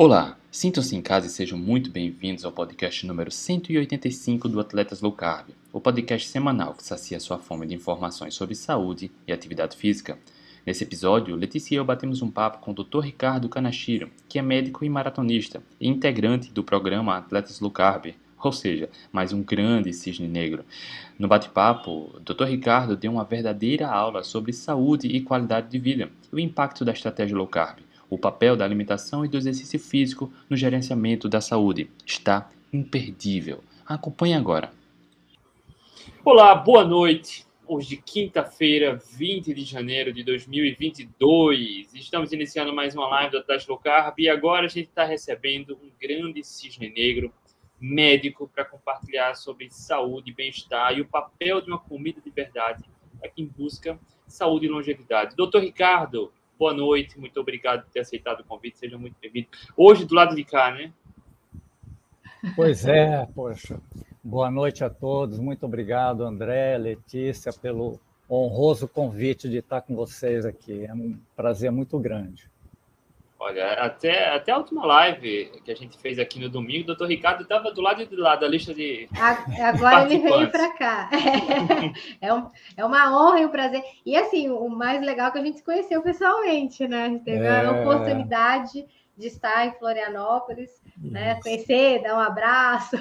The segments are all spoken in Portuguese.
Olá, sintam-se em casa e sejam muito bem-vindos ao podcast número 185 do Atletas Low Carb, o podcast semanal que sacia sua fome de informações sobre saúde e atividade física. Nesse episódio, Letícia e eu batemos um papo com o Dr. Ricardo Kanashiro, que é médico e maratonista e integrante do programa Atletas Low Carb, ou seja, mais um grande cisne negro. No bate-papo, o Dr. Ricardo deu uma verdadeira aula sobre saúde e qualidade de vida e o impacto da estratégia low carb o papel da alimentação e do exercício físico no gerenciamento da saúde. Está imperdível. Acompanhe agora. Olá, boa noite. Hoje, quinta-feira, 20 de janeiro de 2022. Estamos iniciando mais uma live do Atlético Low Carb e agora a gente está recebendo um grande cisne negro médico para compartilhar sobre saúde, bem-estar e o papel de uma comida de verdade para quem busca saúde e longevidade. Doutor Ricardo, boa noite, muito obrigado por ter aceitado o convite, seja muito bem-vindo. Hoje, do lado de cá, né? Pois é, poxa. Boa noite a todos, muito obrigado, André, Letícia, pelo honroso convite de estar com vocês aqui. É um prazer muito grande. Olha, até, até a última live que a gente fez aqui no domingo, o doutor Ricardo estava do lado de lá da lista de. Agora ele veio para cá. É, um, é uma honra e um prazer. E assim, o mais legal é que a gente se conheceu pessoalmente, né? A gente teve é... a oportunidade de estar em Florianópolis, né? Conhecer, dar um abraço.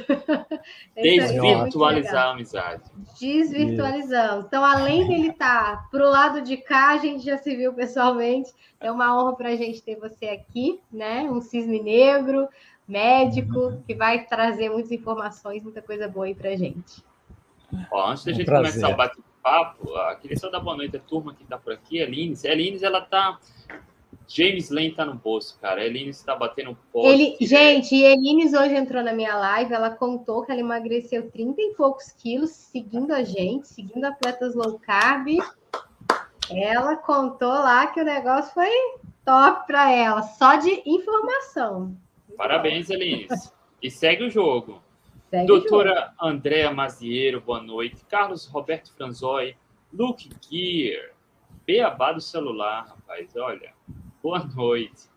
Desvirtualizar a amizade. Desvirtualizamos. Então, além dele estar para o lado de cá, a gente já se viu pessoalmente. É uma honra para a gente ter você aqui, né? Um cisne negro, médico, uhum. que vai trazer muitas informações, muita coisa boa aí para a gente. Ó, antes da gente começar o bate-papo, queria só dar boa noite à turma que está por aqui, a Lines. A Lines, ela está James Lane tá no bolso, cara. A Elines está batendo pouco. Ele, gente, e Elines hoje entrou na minha live, ela contou que ela emagreceu 30 e poucos quilos seguindo a gente, seguindo atletas low carb. Ela contou lá que o negócio foi top para ela, só de informação. Parabéns, Elines. E segue o jogo. Segue Doutora o jogo. Andréa Maziero, boa noite. Carlos Roberto Franzoi, Luke Gear, Beabá do celular, rapaz, olha boa noite.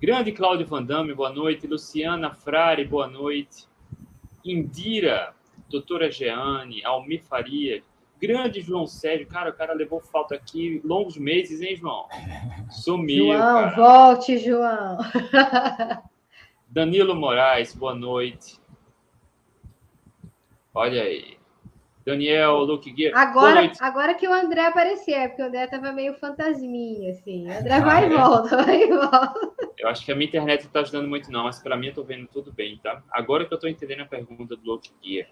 Grande Cláudio Vandame, boa noite. Luciana Frare, boa noite. Indira, doutora Jeane, Almir Faria, grande João Sérgio. Cara, o cara levou falta aqui longos meses, hein, João? Sumiu. João, cara. volte, João. Danilo Moraes, boa noite. Olha aí. Daniel, Luke Gear. Agora, agora que o André aparecer, porque o André tava meio fantasminha, assim. O André ah, vai e é. volta, vai e volta. Eu acho que a minha internet não tá ajudando muito, não, mas para mim eu tô vendo tudo bem, tá? Agora que eu tô entendendo a pergunta do Luke Gear.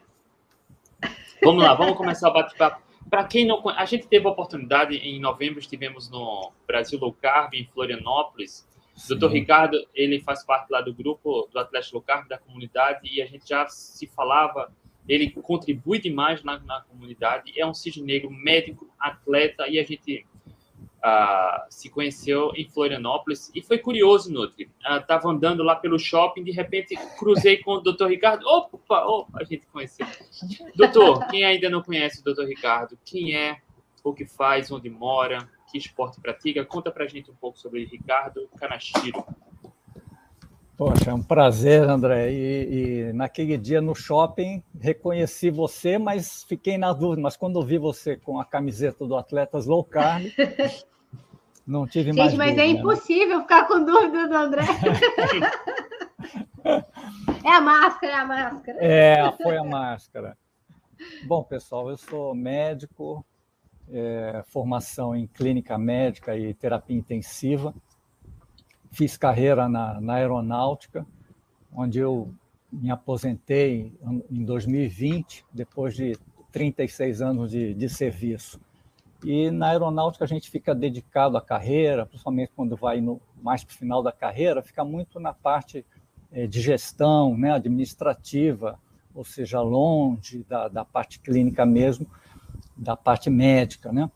Vamos lá, vamos começar o bate-papo. Para quem não a gente teve a oportunidade, em novembro estivemos no Brasil Low Carb, em Florianópolis. O doutor Ricardo, ele faz parte lá do grupo do Atlético Low Carb, da comunidade, e a gente já se falava ele contribui demais na, na comunidade, é um cisne negro médico, atleta, e a gente uh, se conheceu em Florianópolis, e foi curioso, Nutri, estava uh, andando lá pelo shopping, de repente cruzei com o doutor Ricardo, opa, opa, a gente conheceu. Doutor, quem ainda não conhece o doutor Ricardo, quem é, o que faz, onde mora, que esporte pratica, conta pra gente um pouco sobre Ricardo Kanashiro. Poxa, é um prazer, André. E, e, naquele dia no shopping reconheci você, mas fiquei na dúvida. Mas quando vi você com a camiseta do Atletas Low Carb, não tive Gente, mais. Gente, mas dúvida, é né? impossível ficar com dúvida do André. é a máscara, é a máscara. É, foi a máscara. Bom, pessoal, eu sou médico, é, formação em clínica médica e terapia intensiva fiz carreira na, na aeronáutica, onde eu me aposentei em 2020, depois de 36 anos de, de serviço. E na aeronáutica a gente fica dedicado à carreira, principalmente quando vai no, mais para o final da carreira, fica muito na parte é, de gestão, né, administrativa, ou seja, longe da, da parte clínica mesmo, da parte médica, né?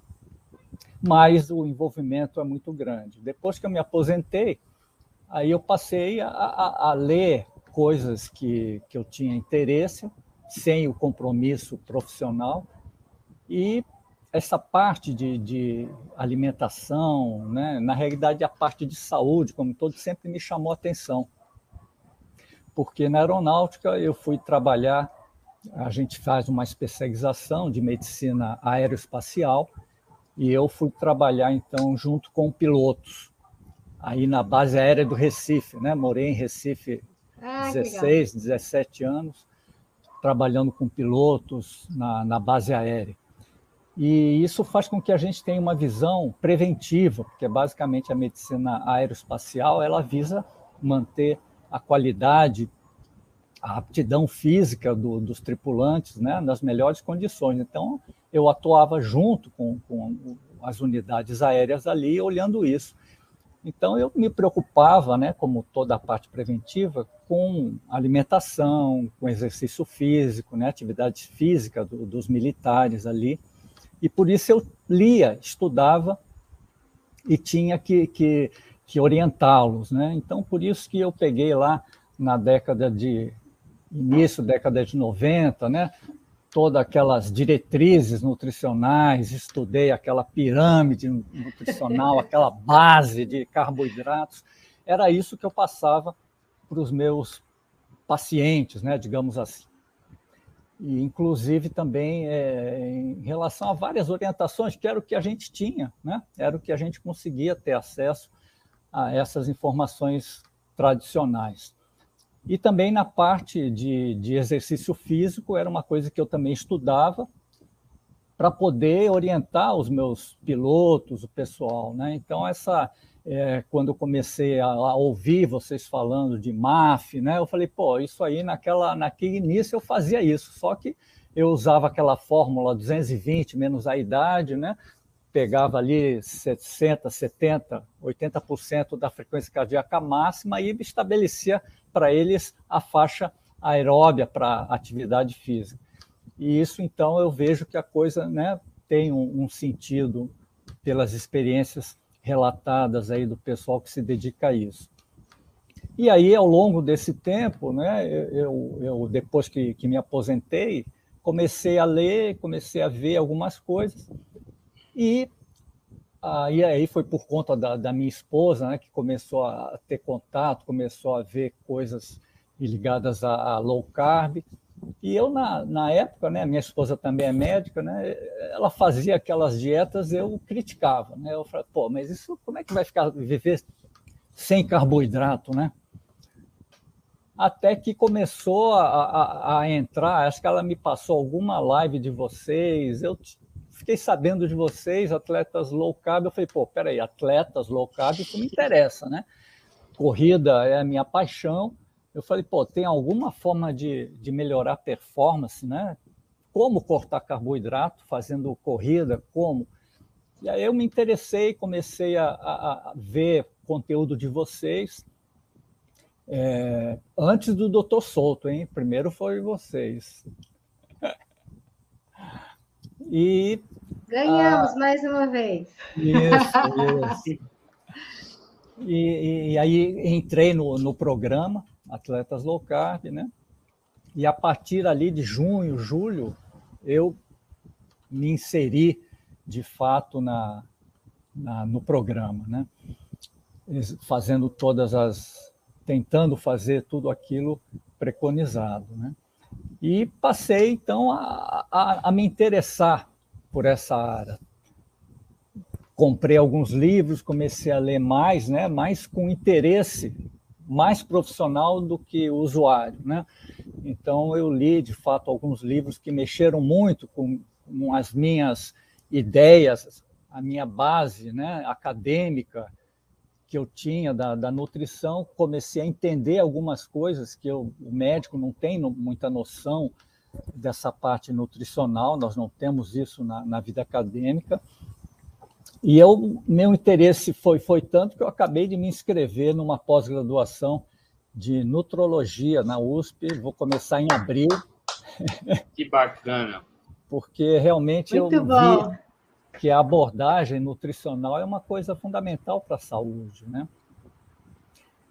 Mas o envolvimento é muito grande. Depois que eu me aposentei, Aí eu passei a, a, a ler coisas que, que eu tinha interesse, sem o compromisso profissional, e essa parte de, de, alimentação, né? na realidade a parte de saúde, como todo, sempre me chamou atenção. porque na aeronáutica eu fui trabalhar, a gente faz uma especialização de medicina aeroespacial, e eu fui trabalhar então junto com pilotos aí na base aérea do Recife, né? Morei em Recife ah, 16, 17 anos, trabalhando com pilotos na, na base aérea. E isso faz com que a gente tenha uma visão preventiva, porque basicamente a medicina aeroespacial ela visa manter a qualidade, a aptidão física do, dos tripulantes né, nas melhores condições. Então, eu atuava junto com, com as unidades aéreas ali, olhando isso. Então, eu me preocupava, né, como toda a parte preventiva, com alimentação, com exercício físico, né, atividade física do, dos militares ali. E por isso eu lia, estudava e tinha que, que, que orientá-los. Né? Então, por isso que eu peguei lá na década de início década de 90, né? Todas aquelas diretrizes nutricionais, estudei aquela pirâmide nutricional, aquela base de carboidratos. Era isso que eu passava para os meus pacientes, né, digamos assim e inclusive também é, em relação a várias orientações, que era o que a gente tinha, né? era o que a gente conseguia ter acesso a essas informações tradicionais. E também na parte de, de exercício físico, era uma coisa que eu também estudava para poder orientar os meus pilotos, o pessoal. Né? Então, essa, é, quando eu comecei a, a, ouvir vocês falando de MAF, né, eu falei, pô, isso aí naquela, naquele início eu fazia isso, só que eu usava aquela fórmula 220 menos a idade, né, pegava ali 60, 70, 80% da frequência cardíaca máxima e estabelecia para eles a faixa aeróbia para atividade física. E isso, então, eu vejo que a coisa né, tem um, um sentido pelas experiências relatadas aí do pessoal que se dedica a isso. E aí, ao longo desse tempo, né, eu, eu depois que, que me aposentei, comecei a ler, comecei a ver algumas coisas, e aí, aí foi por conta da, da minha esposa, né, que começou a ter contato, começou a ver coisas ligadas a, a low carb, e eu, na, na época, né, minha esposa também é médica, né, ela fazia aquelas dietas, eu criticava. Né, eu falei, pô, mas isso como é que vai ficar viver sem carboidrato, né? Até que começou a, a, a entrar, acho que ela me passou alguma live de vocês, eu fiquei sabendo de vocês, atletas low carb, eu falei, pô, peraí, atletas low carb, isso me interessa, né? Corrida é a minha paixão, eu falei, pô, tem alguma forma de, de melhorar a performance, né? Como cortar carboidrato fazendo corrida, como? E aí eu me interessei, comecei a, a, a ver conteúdo de vocês. É, antes do Doutor Souto, hein? Primeiro foi vocês. E ganhamos a... mais uma vez. Isso, isso. E, e, aí entrei no, no programa atletas low carb, né? E a partir ali de junho, julho, eu me inseri de fato na, na, no programa, né? Fazendo todas as, tentando fazer tudo aquilo preconizado, né? E passei então a, a, a me interessar por essa área. Comprei alguns livros, comecei a ler mais, né? Mais com interesse mais profissional do que usuário, né? Então eu li de fato alguns livros que mexeram muito com, com as minhas ideias, a minha base, né, acadêmica que eu tinha da, da nutrição, comecei a entender algumas coisas que eu, o médico não tem muita noção dessa parte nutricional, nós não temos isso na, na vida acadêmica, e eu, meu interesse foi, foi tanto que eu acabei de me inscrever numa pós-graduação de nutrologia na USP. Vou começar em abril. Que bacana. Porque realmente Muito eu bom. vi que a abordagem nutricional é uma coisa fundamental para a saúde, né?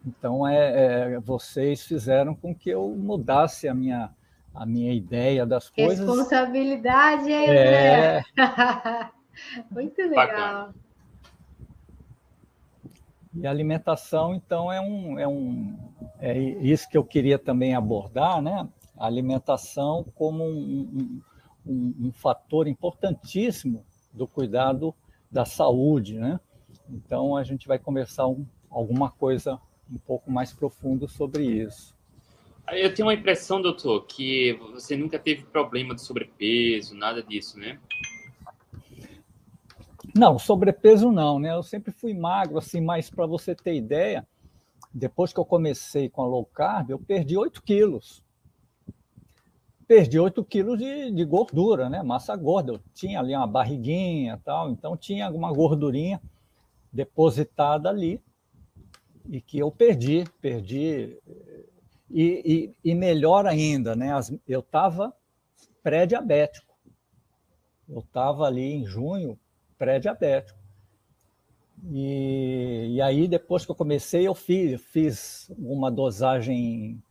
Então, é, é, vocês fizeram com que eu mudasse a minha, a minha ideia das coisas. Responsabilidade, hein, é... Muito legal. Bacana. E a alimentação, então, é um, é um é isso que eu queria também abordar, né? A alimentação como um, um, um fator importantíssimo do cuidado da saúde, né? Então a gente vai conversar um, alguma coisa um pouco mais profundo sobre isso. Eu tenho uma impressão, doutor, que você nunca teve problema de sobrepeso, nada disso, né? Não, sobrepeso não, né? Eu sempre fui magro, assim, mas para você ter ideia, depois que eu comecei com a low carb, eu perdi 8 quilos. Perdi 8 quilos de, de gordura, né? Massa gorda. Eu tinha ali uma barriguinha tal, então tinha alguma gordurinha depositada ali e que eu perdi, perdi. E, e, e melhor ainda, né? eu estava pré-diabético. Eu estava ali em junho pré-diabético. E, e, aí, depois que eu comecei, eu fiz, fiz uma dosagem em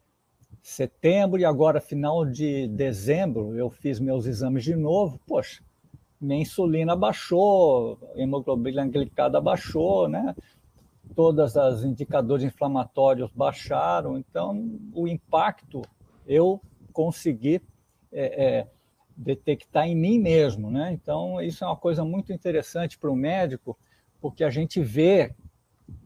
setembro e agora, final de dezembro, eu fiz meus exames de novo. Poxa, minha insulina baixou, hemoglobina glicada baixou, né? Todas as indicadores inflamatórios baixaram, então o impacto eu consegui é, é, detectar em mim mesmo, né? Então isso é uma coisa muito interessante para o médico, porque a gente vê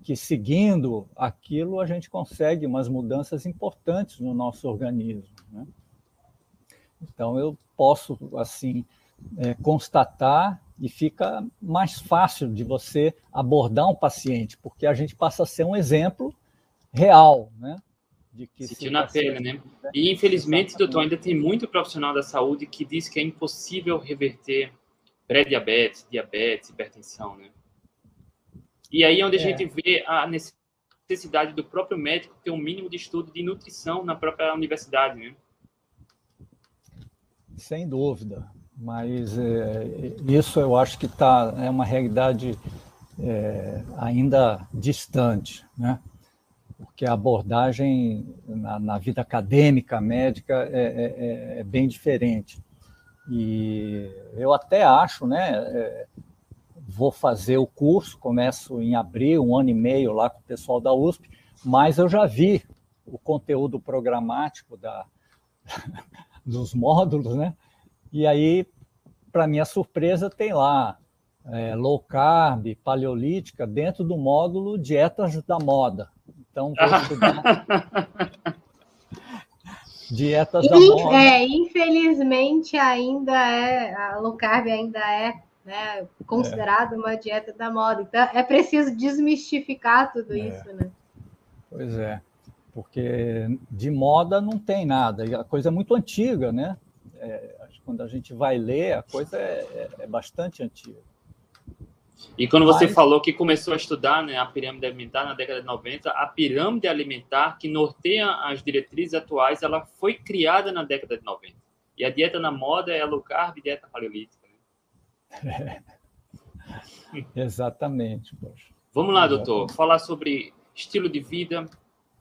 que seguindo aquilo a gente consegue umas mudanças importantes no nosso organismo, né? Então eu posso assim é, constatar e fica mais fácil de você abordar um paciente, porque a gente passa a ser um exemplo real, né? De que Sentiu na pele, né? E infelizmente, doutor, ainda tem muito profissional da saúde que diz que é impossível reverter pré-diabetes, diabetes, hipertensão, né? E aí é onde a é. gente vê a necessidade do próprio médico ter um mínimo de estudo de nutrição na própria universidade, né? Sem dúvida, mas é, isso eu acho que tá, é uma realidade é, ainda distante, né? porque a abordagem na, na vida acadêmica, médica, é, é, é, é, bem diferente. E eu até acho, né, é, vou fazer o curso, começo em abril, um ano e meio lá com o pessoal da USP, mas eu já vi o conteúdo programático da, dos módulos, né? E aí, para minha surpresa, tem lá é, low carb, paleolítica, dentro do módulo dietas da moda. Então, vou estudar dietas da moda. É, infelizmente, ainda é, a low carb ainda é né, considerado é. uma dieta da moda. Então, é preciso desmistificar tudo é. isso, né? Pois é, porque de moda não tem nada, a coisa é muito antiga, né? É, quando a gente vai ler, a coisa é, é, é bastante antiga. E quando você Mas... falou que começou a estudar né, a pirâmide alimentar na década de 90, a pirâmide alimentar que norteia as diretrizes atuais, ela foi criada na década de 90. E a dieta na moda é a low carb e dieta paleolítica. É. Exatamente. Poxa. Vamos lá, doutor, falar sobre estilo de vida,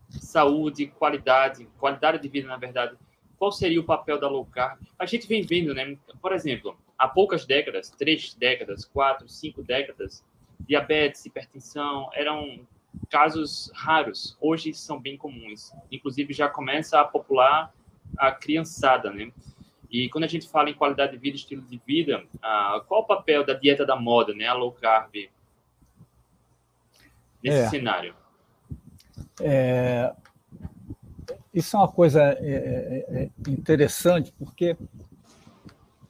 saúde, qualidade, qualidade de vida, na verdade, qual seria o papel da low carb? A gente vem vendo, né? Por exemplo, há poucas décadas, três décadas, quatro, cinco décadas, diabetes, hipertensão eram casos raros. Hoje são bem comuns. Inclusive já começa a popular a criançada, né? E quando a gente fala em qualidade de vida, estilo de vida, ah, qual o papel da dieta da moda, né, a low carb, nesse é. cenário? É, isso é uma coisa é, é, é, interessante, porque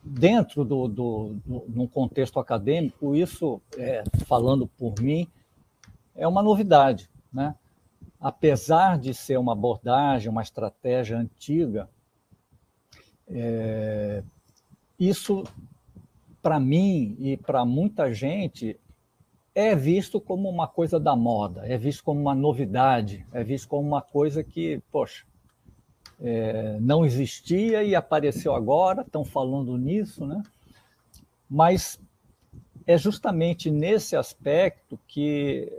dentro do, do, do, num contexto acadêmico, isso, é, falando por mim, é uma novidade. Né? Apesar de ser uma abordagem, uma estratégia antiga, é, isso, para mim e para muita gente, é visto como uma coisa da moda, é visto como uma novidade, é visto como uma coisa que, poxa, é, não existia e apareceu agora, estão falando nisso, né? Mas é justamente nesse aspecto que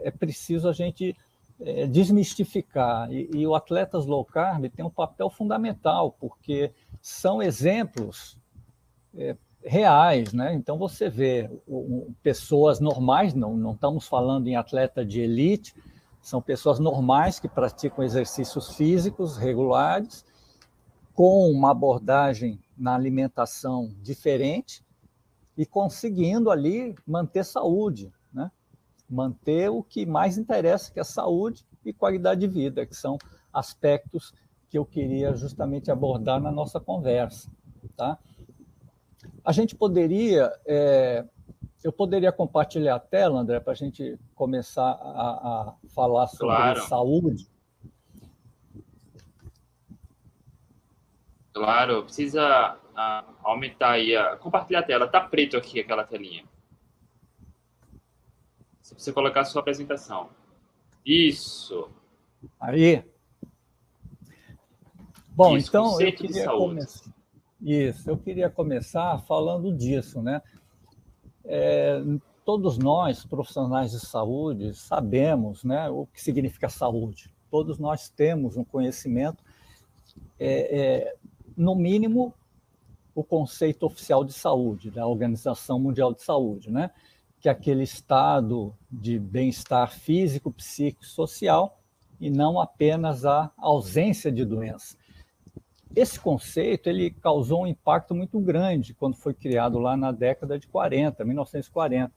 é preciso a gente é, desmistificar. E, e o Atletas Low Carb tem um papel fundamental, porque são exemplos é, reais, né? Então você vê pessoas normais, não, não estamos falando em atleta de elite, são pessoas normais que praticam exercícios físicos regulares, com uma abordagem na alimentação diferente e conseguindo ali manter saúde? Manter o que mais interessa, que é saúde e qualidade de vida, que são aspectos que eu queria justamente abordar na nossa conversa, tá? A gente poderia, é, eu poderia compartilhar a tela, André, para a gente começar a, a falar sobre claro. saúde. Claro, precisa uh, aumentar aí, a, compartilhar a tela. Tá preto aqui aquela telinha. Você colocar a sua apresentação. Isso. Aí. Bom, Isso, então eu queria começar. Isso, eu queria começar falando disso, né? É, todos nós, profissionais de saúde, sabemos né, o que significa saúde. Todos nós temos um conhecimento, é, é, no mínimo, o conceito oficial de saúde, da Organização Mundial de Saúde, né? Que aquele estado de bem-estar físico, psíquico social, e não apenas a ausência de doença. Esse conceito ele causou um impacto muito grande quando foi criado lá na década de 40, 1940,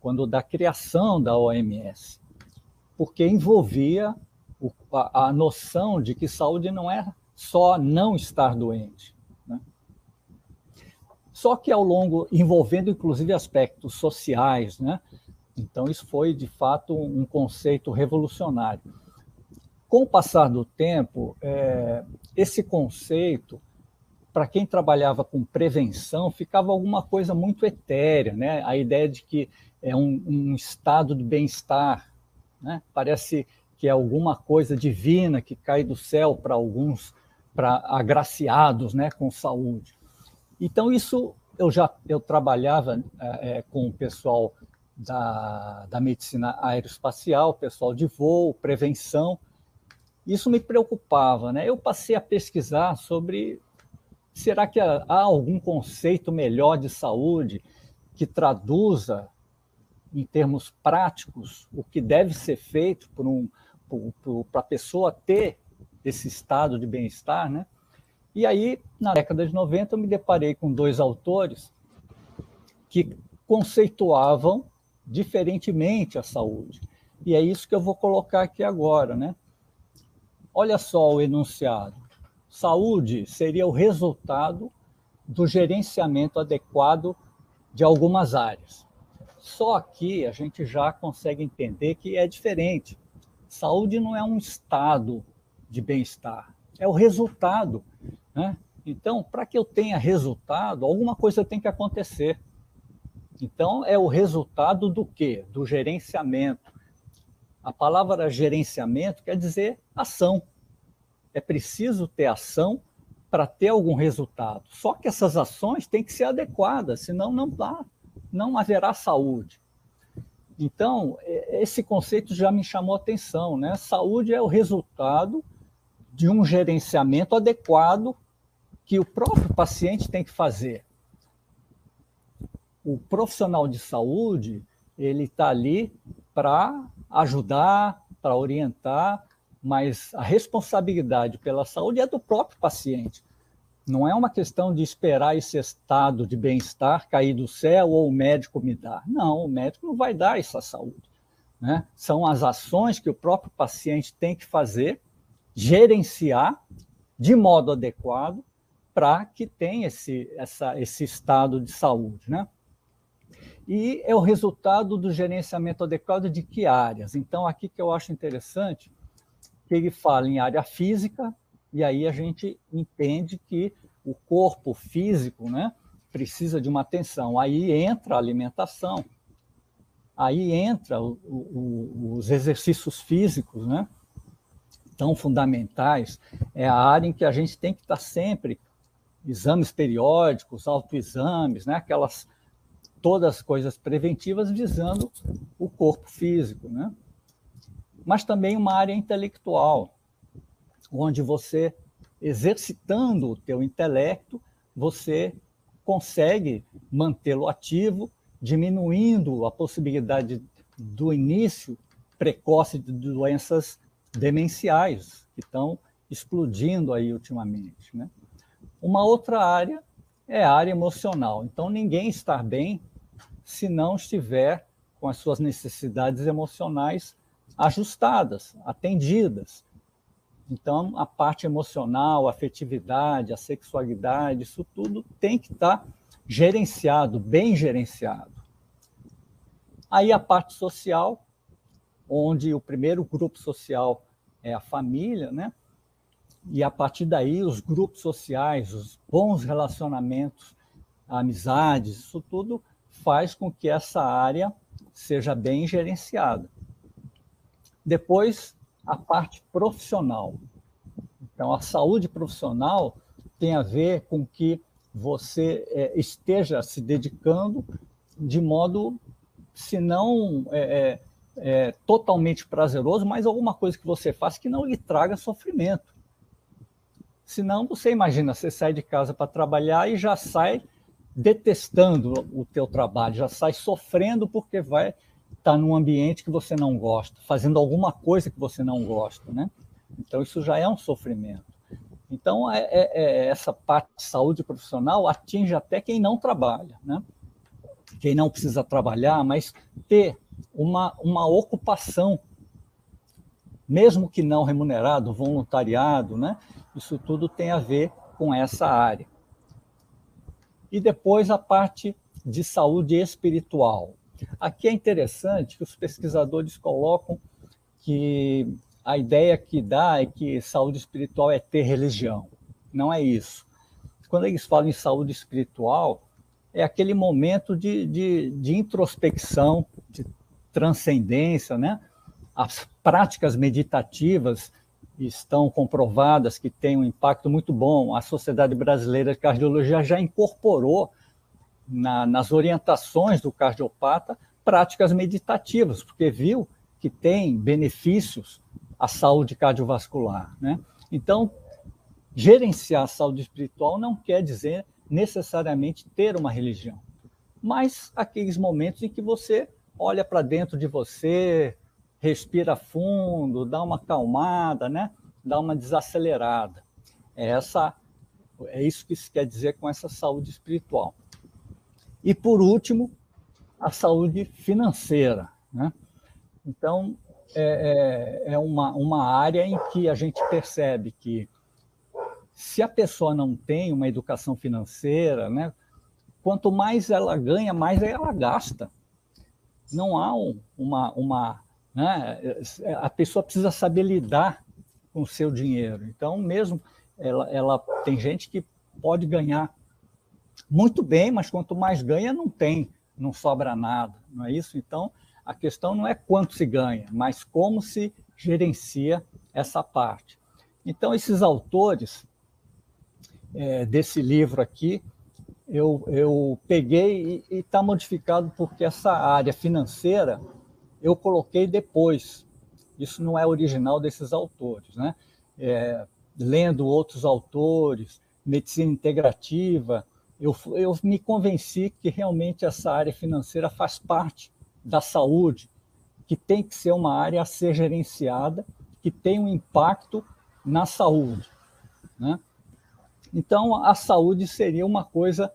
quando da criação da OMS, porque envolvia a noção de que saúde não é só não estar doente. Só que ao longo, envolvendo inclusive aspectos sociais, né? então isso foi de fato um conceito revolucionário com o passar do tempo, é, esse conceito, para quem trabalhava com prevenção, ficava alguma coisa muito etérea, né? A ideia de que é um, um estado de bem-estar, né? Parece que é alguma coisa divina que cai do céu para alguns, para agraciados, né? Com saúde. Então isso eu já eu trabalhava é, com o pessoal da, da medicina aeroespacial, pessoal de voo, prevenção, isso me preocupava, né? Eu passei a pesquisar sobre será que há algum conceito melhor de saúde que traduza em termos práticos o que deve ser feito para um, a pessoa ter esse estado de bem-estar, né? E aí, na década de 90, eu me deparei com dois autores que conceituavam diferentemente a saúde. E é isso que eu vou colocar aqui agora, né? Olha só o enunciado. Saúde seria o resultado do gerenciamento adequado de algumas áreas. Só aqui a gente já consegue entender que é diferente. Saúde não é um estado de bem-estar, é o resultado. Né? Então, para que eu tenha resultado, alguma coisa tem que acontecer. Então, é o resultado do quê? Do gerenciamento. A palavra gerenciamento quer dizer ação. É preciso ter ação para ter algum resultado. Só que essas ações têm que ser adequadas, senão não dá, não haverá saúde. Então, esse conceito já me chamou a atenção, né? Saúde é o resultado de um gerenciamento adequado que o próprio paciente tem que fazer. O profissional de saúde, ele está ali para ajudar, para orientar, mas a responsabilidade pela saúde é do próprio paciente. Não é uma questão de esperar esse estado de bem-estar cair do céu ou o médico me dar. Não, o médico não vai dar essa saúde. Né? São as ações que o próprio paciente tem que fazer, gerenciar de modo adequado para que tenha esse, essa, esse estado de saúde. Né? e é o resultado do gerenciamento adequado de que áreas. Então, aqui que eu acho interessante, que ele fala em área física, e aí a gente entende que o corpo físico né, precisa de uma atenção. Aí entra a alimentação, aí entra o, o, os exercícios físicos, né, tão fundamentais. É a área em que a gente tem que estar sempre exames periódicos, autoexames, né, aquelas todas as coisas preventivas visando o corpo físico, né? Mas também uma área intelectual, onde você exercitando o teu intelecto, você consegue mantê-lo ativo, diminuindo a possibilidade do início precoce de doenças demenciais, que estão explodindo aí ultimamente. Né? Uma outra área é a área emocional. Então, ninguém está bem se não estiver com as suas necessidades emocionais ajustadas, atendidas. Então, a parte emocional, a afetividade, a sexualidade, isso tudo tem que estar gerenciado, bem gerenciado. Aí a parte social, onde o primeiro grupo social é a família, né? E a partir daí os grupos sociais, os bons relacionamentos, amizades, isso tudo faz com que essa área seja bem gerenciada. Depois, a parte profissional. Então, a saúde profissional tem a ver com que você é, esteja se dedicando de modo, se não é, é, é, totalmente prazeroso, mas alguma coisa que você faz que não lhe traga sofrimento. Senão, você imagina, você sai de casa para trabalhar e já sai detestando o teu trabalho, já sai sofrendo porque vai estar tá num ambiente que você não gosta, fazendo alguma coisa que você não gosta, né? Então, isso já é um sofrimento. Então, é, é, é, essa parte de saúde profissional atinge até quem não trabalha, né? Quem não precisa trabalhar, mas ter uma, uma ocupação, mesmo que não remunerado, voluntariado, né? Isso tudo tem a ver com essa área. E depois a parte de saúde espiritual. Aqui é interessante que os pesquisadores colocam que a ideia que dá é que saúde espiritual é ter religião. Não é isso. Quando eles falam em saúde espiritual, é aquele momento de, de, de introspecção, de transcendência, né? As práticas meditativas estão comprovadas que têm um impacto muito bom. A Sociedade Brasileira de Cardiologia já incorporou na, nas orientações do cardiopata práticas meditativas, porque viu que tem benefícios à saúde cardiovascular. Né? Então, gerenciar a saúde espiritual não quer dizer necessariamente ter uma religião, mas aqueles momentos em que você olha para dentro de você, respira fundo, dá uma acalmada, né? dá uma desacelerada. É, essa, é isso que se quer dizer com essa saúde espiritual. E, por último, a saúde financeira. Né? Então, é, é, é uma, uma área em que a gente percebe que, se a pessoa não tem uma educação financeira, né, quanto mais ela ganha, mais ela gasta. Não há um, uma, uma né? A pessoa precisa saber lidar com o seu dinheiro. Então, mesmo ela, ela tem gente que pode ganhar muito bem, mas quanto mais ganha, não tem, não sobra nada, não é isso? Então, a questão não é quanto se ganha, mas como se gerencia essa parte. Então, esses autores é, desse livro aqui, eu, eu peguei e está modificado porque essa área financeira eu coloquei depois. Isso não é original desses autores. Né? É, lendo outros autores, medicina integrativa, eu, eu me convenci que realmente essa área financeira faz parte da saúde, que tem que ser uma área a ser gerenciada, que tem um impacto na saúde. Né? Então, a saúde seria uma coisa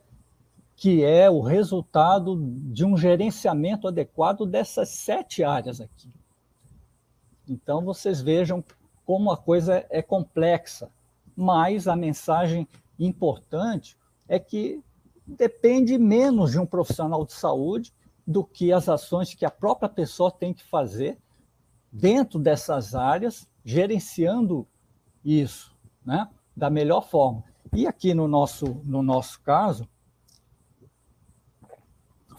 que é o resultado de um gerenciamento adequado dessas sete áreas aqui. Então, vocês vejam como a coisa é complexa, mas a mensagem importante é que depende menos de um profissional de saúde do que as ações que a própria pessoa tem que fazer dentro dessas áreas, gerenciando isso né, da melhor forma. E aqui no nosso, no nosso caso,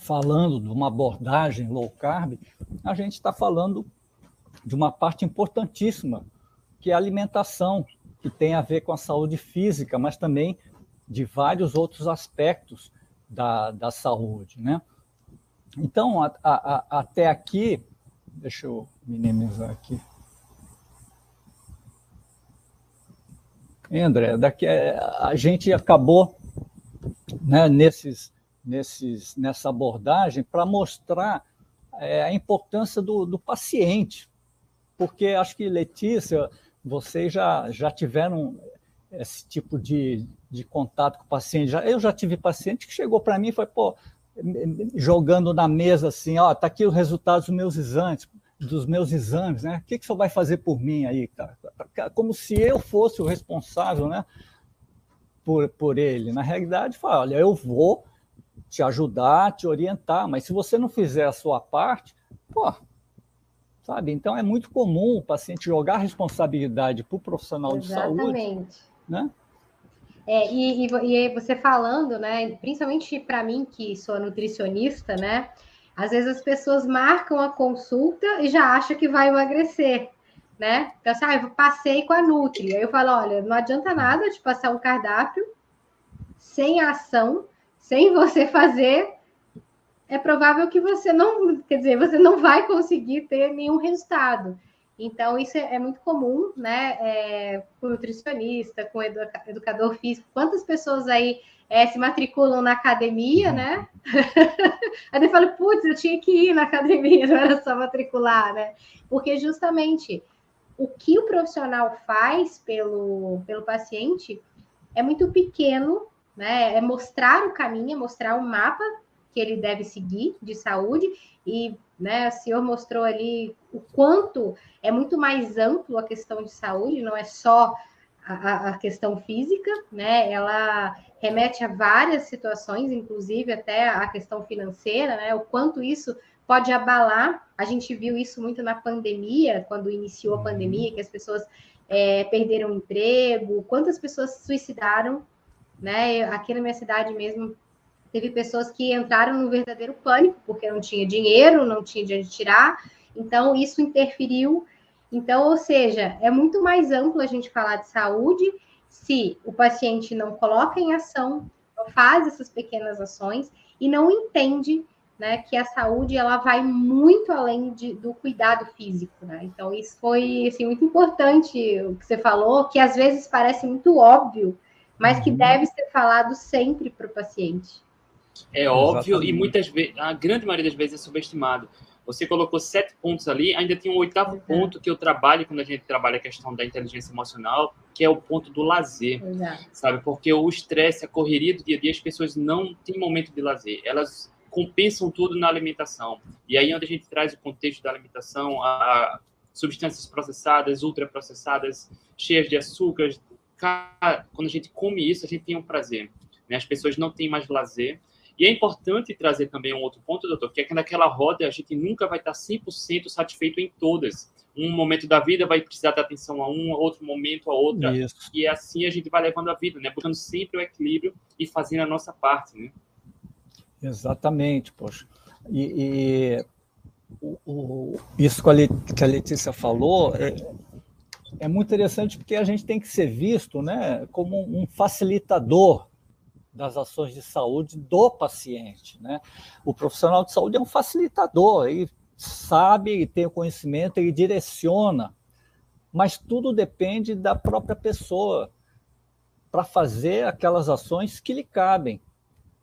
falando de uma abordagem low carb, a gente está falando de uma parte importantíssima, que é a alimentação, que tem a ver com a saúde física, mas também de vários outros aspectos da, da saúde. Né? Então, a, a, até aqui, deixa eu minimizar aqui. André, daqui a gente acabou né, nesses, nesses, nessa abordagem para mostrar é, a importância do, do paciente, porque acho que, Letícia, vocês já, já tiveram esse tipo de, de contato com o paciente. Já, eu já tive paciente que chegou para mim e foi, pô, jogando na mesa assim, ó, tá aqui os resultados dos meus exames, dos meus exames, né? O que, que você vai fazer por mim aí, cara? Como se eu fosse o responsável, né? Por, por ele. Na realidade, fala, olha, eu vou te ajudar, te orientar, mas se você não fizer a sua parte, pô, sabe? Então é muito comum o paciente jogar a responsabilidade para o profissional Exatamente. de saúde. Né? É, e, e, e, você falando, né? Principalmente para mim, que sou nutricionista, né? Às vezes as pessoas marcam a consulta e já acham que vai emagrecer, né? Então, assim, ah, eu passei com a Nutri. Aí eu falo, olha, não adianta nada de passar um cardápio sem ação, sem você fazer é provável que você não, quer dizer, você não vai conseguir ter nenhum resultado. Então, isso é, é muito comum, né? É, com nutricionista, com educa educador físico. Quantas pessoas aí é, se matriculam na academia, né? aí eu falo, putz, eu tinha que ir na academia, não era só matricular, né? Porque justamente o que o profissional faz pelo, pelo paciente é muito pequeno, né? É mostrar o caminho, é mostrar o mapa que ele deve seguir de saúde e né, o senhor mostrou ali o quanto é muito mais amplo a questão de saúde, não é só a, a, questão física, né? Ela remete a várias situações, inclusive até a questão financeira, né? O quanto isso pode abalar. A gente viu isso muito na pandemia, quando iniciou a pandemia, que as pessoas é, perderam emprego, quantas pessoas se suicidaram, né? Aqui na minha cidade mesmo Teve pessoas que entraram no verdadeiro pânico, porque não tinha dinheiro, não tinha de onde tirar, então isso interferiu. Então, ou seja, é muito mais amplo a gente falar de saúde se o paciente não coloca em ação, não faz essas pequenas ações e não entende né, que a saúde ela vai muito além de, do cuidado físico. Né? Então, isso foi assim, muito importante o que você falou, que às vezes parece muito óbvio, mas que uhum. deve ser falado sempre para o paciente. É óbvio Exatamente. e muitas vezes, a grande maioria das vezes é subestimado. Você colocou sete pontos ali, ainda tem um oitavo Exato. ponto que eu trabalho quando a gente trabalha a questão da inteligência emocional, que é o ponto do lazer, Exato. sabe? Porque o estresse, a correria do dia a dia, as pessoas não têm momento de lazer. Elas compensam tudo na alimentação. E aí onde a gente traz o contexto da alimentação, a substâncias processadas, ultraprocessadas, cheias de açúcares, quando a gente come isso, a gente tem um prazer. Né? As pessoas não têm mais lazer e é importante trazer também um outro ponto, doutor, que é que naquela roda a gente nunca vai estar 100% satisfeito em todas. Um momento da vida vai precisar dar atenção a um, outro momento a outra. Isso. E assim a gente vai levando a vida, né? Buscando sempre o equilíbrio e fazendo a nossa parte, né? Exatamente, poxa. E, e o, o, isso que a Letícia falou é, é muito interessante porque a gente tem que ser visto né, como um facilitador das ações de saúde do paciente. Né? O profissional de saúde é um facilitador, ele sabe, ele tem o conhecimento, ele direciona, mas tudo depende da própria pessoa para fazer aquelas ações que lhe cabem.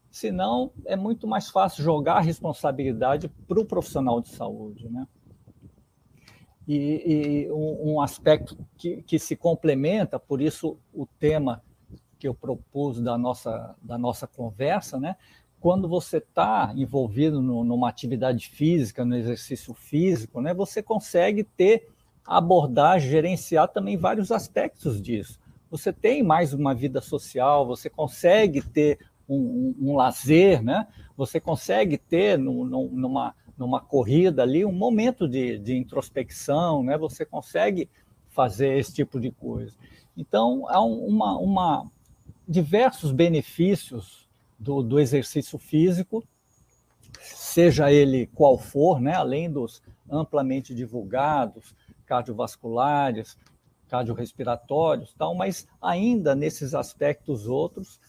Senão, é muito mais fácil jogar a responsabilidade para o profissional de saúde. Né? E, e um, um, aspecto que, que se complementa, por isso o tema que eu propus da nossa, da nossa conversa, né? Quando você está envolvido no, numa atividade física, no exercício físico, né? Você consegue ter abordagem, gerenciar também vários aspectos disso. Você tem mais uma vida social, você consegue ter um, um, um lazer, né? Você consegue ter numa, numa corrida ali um momento de, de introspecção, né? Você consegue fazer esse tipo de coisa. Então, há uma, uma, diversos benefícios do, do exercício físico, seja ele qual for, né, além dos amplamente divulgados, cardiovasculares, cardiorrespiratórios, tal, mas ainda nesses aspectos outros,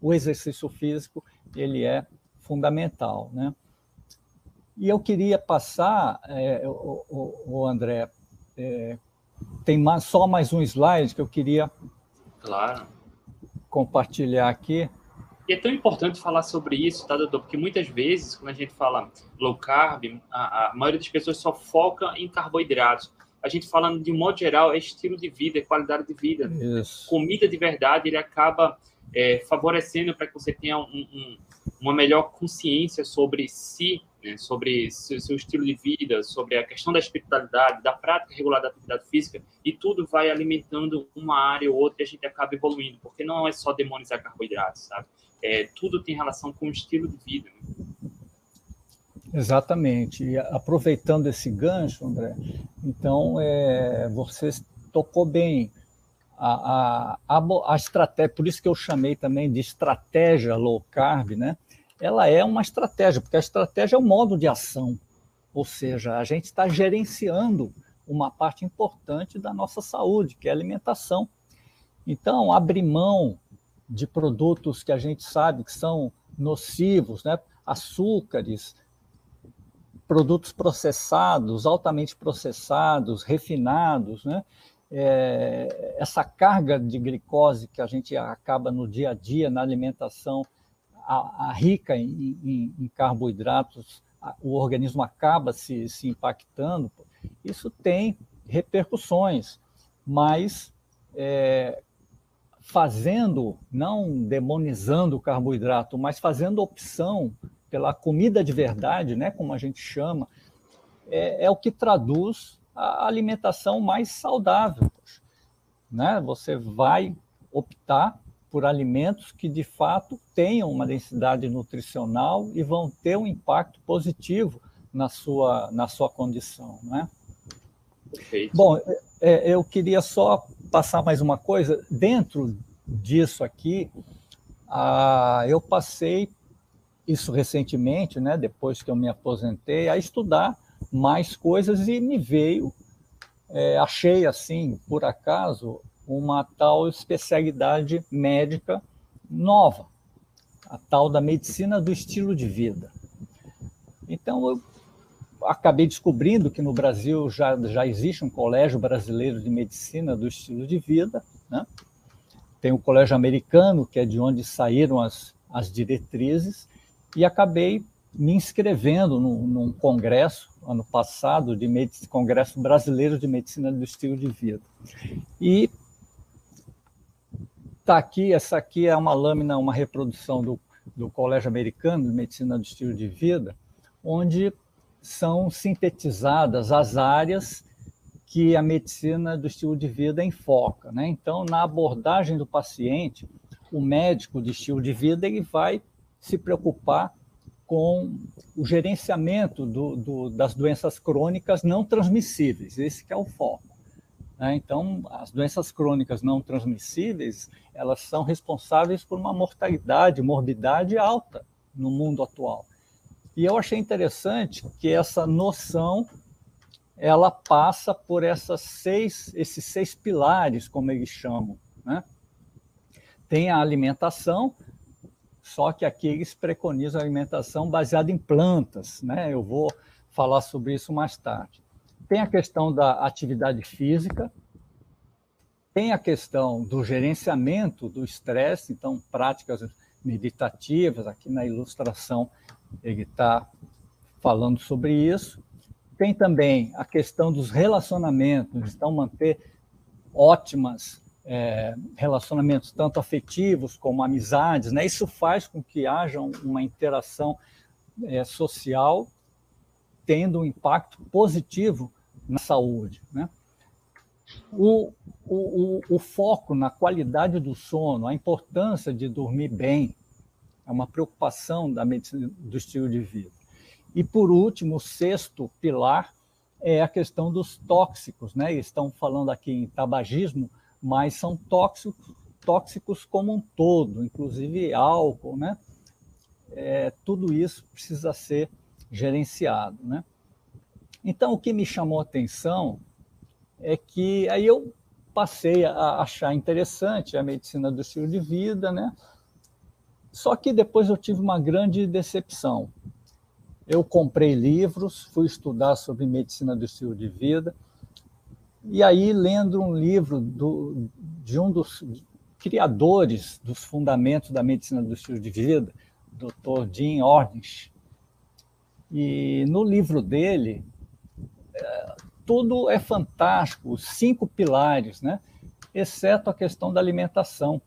o exercício físico ele é fundamental, né? E eu queria passar, é, o, o, o, André, é, tem mais, só mais um slide que eu queria claro compartilhar aqui. E é tão importante falar sobre isso, tá, doutor? Porque muitas vezes, quando a gente fala low carb, a, a maioria das pessoas só foca em carboidratos. A gente falando de um modo geral, é estilo de vida, é qualidade de vida. Isso. Comida de verdade, ele acaba é, favorecendo para que você tenha um, um, uma melhor consciência sobre si, né, sobre seu, seu, estilo de vida, sobre a questão da espiritualidade, da prática regular da atividade física, e tudo vai alimentando uma área ou outra e a gente acaba evoluindo, porque não é só demonizar carboidratos, sabe? É, tudo tem relação com o estilo de vida. Né? Exatamente. E aproveitando esse gancho, André, então é, você tocou bem a, a, a, a estratégia, por isso que eu chamei também de estratégia low carb, né? Ela é uma estratégia, porque a estratégia é um modo de ação, ou seja, a gente está gerenciando uma parte importante da nossa saúde, que é a alimentação. Então, abrir mão de produtos que a gente sabe que são nocivos, né? açúcares, produtos processados, altamente processados, refinados, né? É, essa carga de glicose que a gente acaba no dia a dia na alimentação a, a rica em, em, em carboidratos, a, o organismo acaba se, se impactando, isso tem repercussões, mas é, fazendo, não demonizando o carboidrato, mas fazendo opção pela comida de verdade, né, como a gente chama, é, é o que traduz a alimentação mais saudável. Né? Você vai optar por alimentos que de fato tenham uma densidade nutricional e vão ter um impacto positivo na sua, na sua condição. Né? Perfeito. Bom, é, é, eu queria só passar mais uma coisa. Dentro disso aqui, ah, eu passei isso recentemente, né, depois que eu me aposentei, a estudar mais coisas e me veio, é, achei assim, por acaso, uma tal especialidade médica nova, a tal da medicina do estilo de vida. Então, eu acabei descobrindo que no Brasil já, já existe um colégio brasileiro de medicina do estilo de vida, né? tem o colégio americano, que é de onde saíram as, as diretrizes, e acabei me inscrevendo num, num congresso, ano passado, de Congresso Brasileiro de Medicina do Estilo de Vida. E Está aqui, essa aqui é uma lâmina, uma reprodução do, do Colégio Americano de Medicina do Estilo de Vida, onde são sintetizadas as áreas que a medicina do estilo de vida enfoca. Né? Então, na abordagem do paciente, o médico de estilo de vida ele vai se preocupar com o gerenciamento do, do, das doenças crônicas não transmissíveis. Esse é o foco. Né? Então, as doenças crônicas não transmissíveis, elas são responsáveis por uma mortalidade, morbidade alta no mundo atual. E eu achei interessante que essa noção ela passa por essas seis, esses seis pilares, como eles chamam. Né? Tem a alimentação, só que aqui eles preconizam a alimentação baseada em plantas. Né? Eu vou falar sobre isso mais tarde. Tem a questão da atividade física, tem a questão do gerenciamento do estresse, então, práticas meditativas, aqui na ilustração ele está falando sobre isso. Tem também a questão dos relacionamentos, então, manter ótimas é, relacionamentos, tanto afetivos como amizades, né? Isso faz com que haja uma interação é, social tendo um impacto positivo na saúde. Né? O, o, o, foco na qualidade do sono, a importância de dormir bem, é uma preocupação da medicina do estilo de vida. E, por último, o sexto pilar é a questão dos tóxicos. Né? Estão falando aqui em tabagismo, mas são tóxicos, tóxicos como um todo, inclusive álcool. Né? É, tudo isso precisa ser gerenciado. Né? Então, o que me chamou a atenção é que aí eu passei a achar interessante a medicina do estilo de vida, né? Só que depois eu tive uma grande decepção. Eu comprei livros, fui estudar sobre medicina do estilo de vida, e aí, lendo um livro do, de um dos criadores dos fundamentos da medicina do estilo de vida, Dr. Jim Ornish. E no livro dele, é, tudo é fantástico, os cinco pilares, né? exceto a questão da alimentação,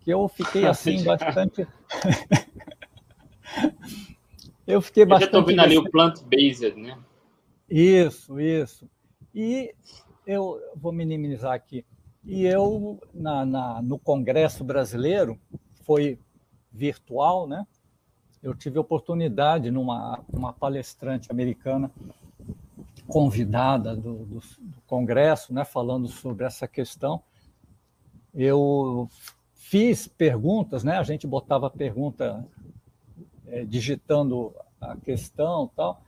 que eu fiquei assim bastante. eu fiquei bastante. Eu já estou vendo ali o plant-based, né? Isso, isso. E eu vou minimizar aqui. E eu, na, na, no Congresso Brasileiro, foi virtual, né? Eu tive oportunidade, numa uma palestrante americana, convidada do, do, do, Congresso, né, falando sobre essa questão, eu fiz perguntas, né, a gente botava a pergunta é, digitando a questão tal,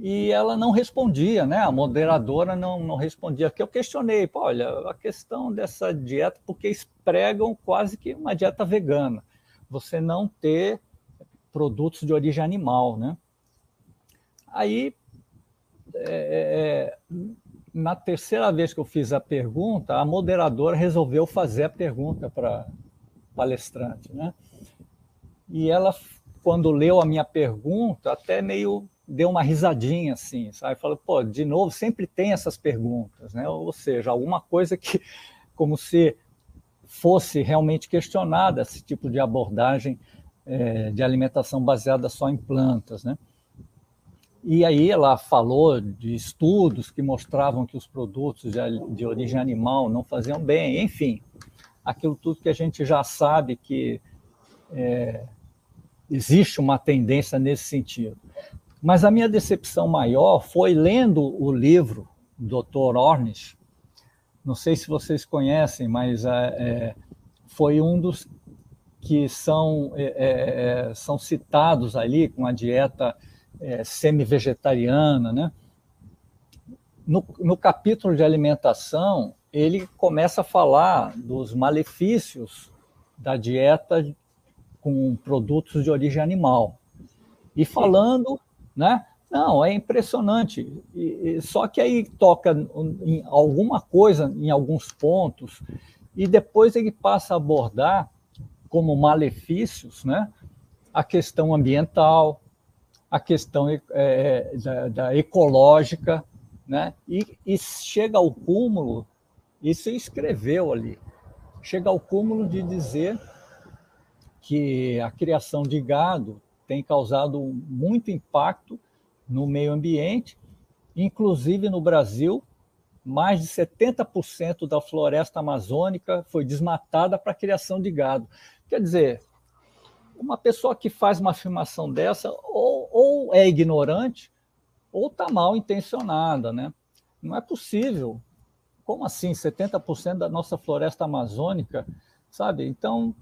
e ela não respondia, né? A moderadora não, não respondia. Que eu questionei, pô, olha, a questão dessa dieta, porque eles pregam quase que uma dieta vegana, você não ter produtos de origem animal, né? Aí, é, é, na terceira vez que eu fiz a pergunta, a moderadora resolveu fazer a pergunta para palestrante, né? E ela, quando leu a minha pergunta, até meio deu uma risadinha assim, sabe? Falou, pô, de novo, sempre tem essas perguntas, né? Ou seja, alguma coisa que, como se fosse realmente questionada esse tipo de abordagem é, de alimentação baseada só em plantas, né? E aí ela falou de estudos que mostravam que os produtos de, origem animal não faziam bem, enfim, aquilo tudo que a gente já sabe que é, existe uma tendência nesse sentido. Mas a minha decepção maior foi lendo o livro do Dr. Ornish. Não sei se vocês conhecem, mas é, é foi um dos que são, é, é, é, são citados ali com a dieta é, semi-vegetariana. Né? No, no capítulo de alimentação, ele começa a falar dos malefícios da dieta com produtos de origem animal. E falando né? Não, é impressionante. E, só que aí toca em alguma coisa, em alguns pontos, e depois ele passa a abordar como malefícios, né? A questão ambiental, a questão é, da, da, ecológica, né? E, e chega ao cúmulo, isso escreveu ali, chega ao cúmulo de dizer que a criação de gado tem causado muito impacto no meio ambiente, inclusive no Brasil, mais de 70% da floresta amazônica foi desmatada para a criação de gado. Quer dizer, uma pessoa que faz uma afirmação dessa ou, ou é ignorante ou está mal intencionada, né? Não é possível. Como assim 70% da nossa floresta amazônica, sabe? Então,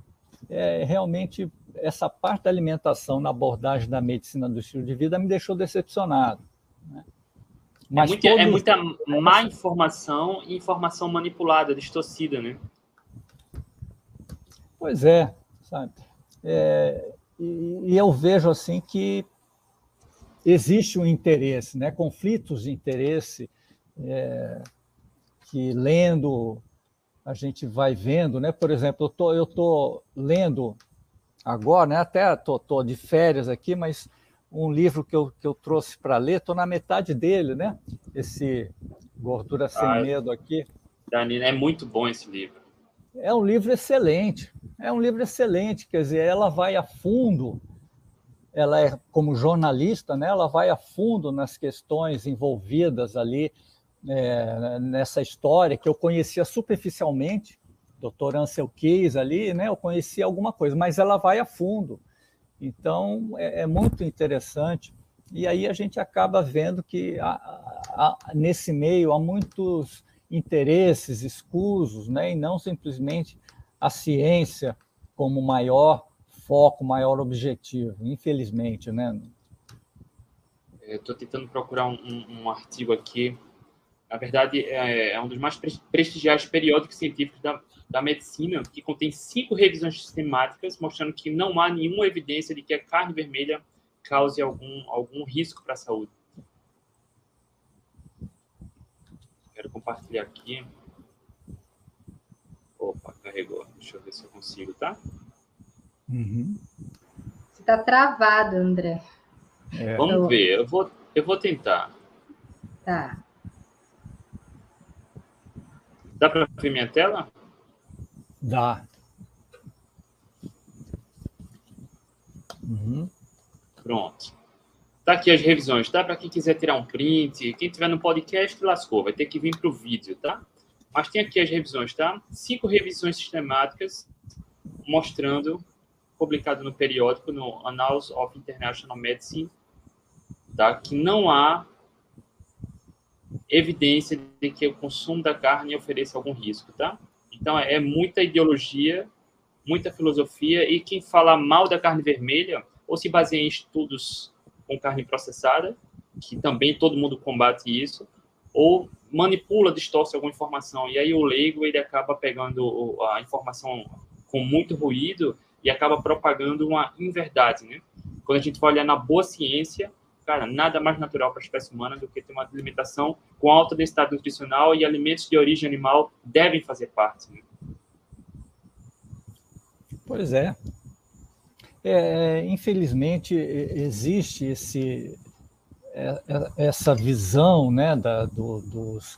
é, realmente essa parte da alimentação na abordagem da medicina do estilo de vida me deixou decepcionado. Né? É Mas é muita, é muita má informação e informação manipulada, distorcida, né? Pois é, sabe? É, e, e, eu vejo assim que existe um interesse, né? conflitos de interesse, é, que lendo a gente vai vendo, né? Por exemplo, eu tô, eu tô lendo agora, né? Até tô, tô de férias aqui, mas um livro que eu, que eu trouxe para ler, estou na metade dele, né? Esse Gordura Sem ah, Medo aqui. Danilo, é muito bom esse livro. É um livro excelente, é um livro excelente, quer dizer, ela vai a fundo, ela é como jornalista, né? Ela vai a fundo nas questões envolvidas ali é, nessa história que eu conhecia superficialmente, doutor Ansel Keys ali, né? Eu conhecia alguma coisa, mas ela vai a fundo. Então é, é muito interessante. E aí a gente acaba vendo que há, há, nesse meio há muitos interesses escusos, né? E não simplesmente a ciência como maior foco, maior objetivo. Infelizmente, né? Estou tentando procurar um, um, um artigo aqui na verdade, é, é um dos mais prestigiados periódicos científicos da, da medicina, que contém cinco revisões sistemáticas mostrando que não há nenhuma evidência de que a carne vermelha cause algum, algum risco para a saúde. Quero compartilhar aqui. Opa, carregou. Deixa eu ver se eu consigo, tá? Uhum. Você tá travado, André. É, Vamos Eu- ver, eu vou, eu vou tentar. Tá. Dá para ver minha tela? dá. Uhum. Pronto. Tá aqui as revisões, tá? Para quem quiser tirar um print, quem tiver no podcast, lascou, vai ter que vir para o vídeo, tá? Mas tem aqui as revisões, tá? Cinco revisões sistemáticas mostrando, publicado no periódico, no Annals of International Medicine, tá? Que não há evidência de que o consumo da carne ofereça algum risco, tá? Então é muita ideologia, muita filosofia e quem fala mal da carne vermelha ou se baseia em estudos com carne processada, que também todo mundo combate isso, ou manipula, distorce alguma informação e aí o leigo ele acaba pegando a informação com muito ruído e acaba propagando uma inverdade, né? Quando a gente vai olhar na boa ciência, cara, nada mais natural para a espécie humana do que ter uma alimentação com alta densidade nutricional e alimentos de origem animal devem fazer parte. Né? Pois é. É, infelizmente, e- existe esse, é- é- essa visão né, da, do- dos,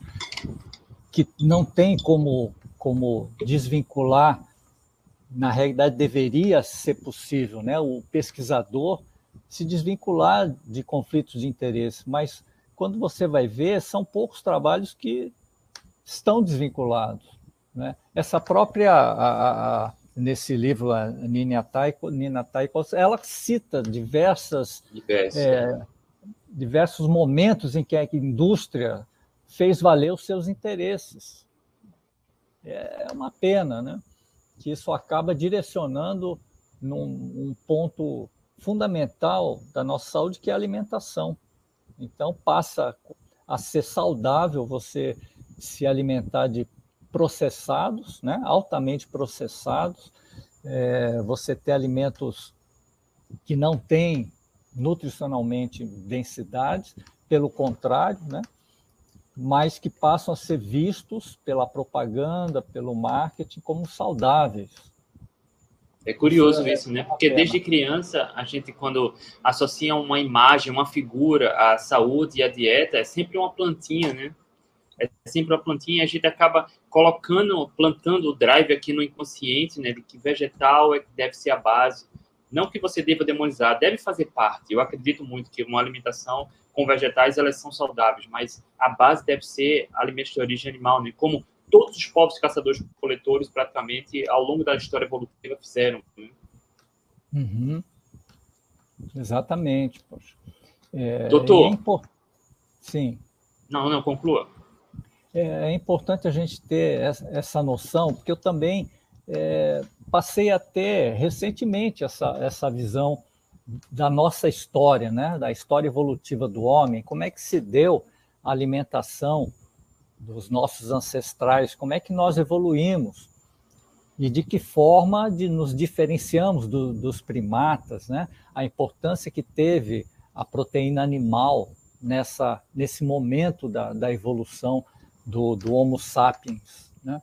que não tem como, como desvincular, na realidade deveria ser possível, né, o pesquisador se desvincular de conflitos de interesse, mas quando você vai ver, são poucos trabalhos que estão desvinculados. Né? Essa própria, a- a- nesse livro, a Nina Taiko, Nina Taiko, ela cita diversas Diversos. é, diversos momentos em que a indústria fez valer os seus interesses. É uma pena, né? Que isso acaba direcionando num um ponto fundamental da nossa saúde, que é a alimentação. Então, passa a ser saudável você se alimentar de processados, né? altamente processados, é, você ter alimentos que não têm nutricionalmente densidades, pelo contrário, né? mas que passam a ser vistos pela propaganda, pelo marketing como saudáveis. É curioso Isso é né? Porque desde criança, a gente, quando associa uma imagem, uma figura à saúde e à dieta, é sempre uma plantinha, né? É sempre uma plantinha e a gente acaba colocando, plantando o drive aqui no inconsciente, né? De que vegetal é que deve ser a base. Não que você deva demonizar, deve fazer parte. Eu acredito muito que uma alimentação com vegetais, elas são saudáveis, mas a base deve ser alimentos de origem animal, né? Como todos os povos caçadores-coletores, praticamente, ao longo da história evolutiva, fizeram. né? Uhum. Exatamente, poxa. É, Doutor. é Sim. Não, não, conclua. É, é importante a gente ter essa, noção, porque eu também é, passei a ter recentemente essa, essa visão da nossa história, né? da história evolutiva do homem, como é que se deu a alimentação dos nossos ancestrais, como é que nós evoluímos e de que forma de nos diferenciamos do, dos primatas, né? a importância que teve a proteína animal nessa, nesse momento da, da evolução do, do Homo sapiens. Né?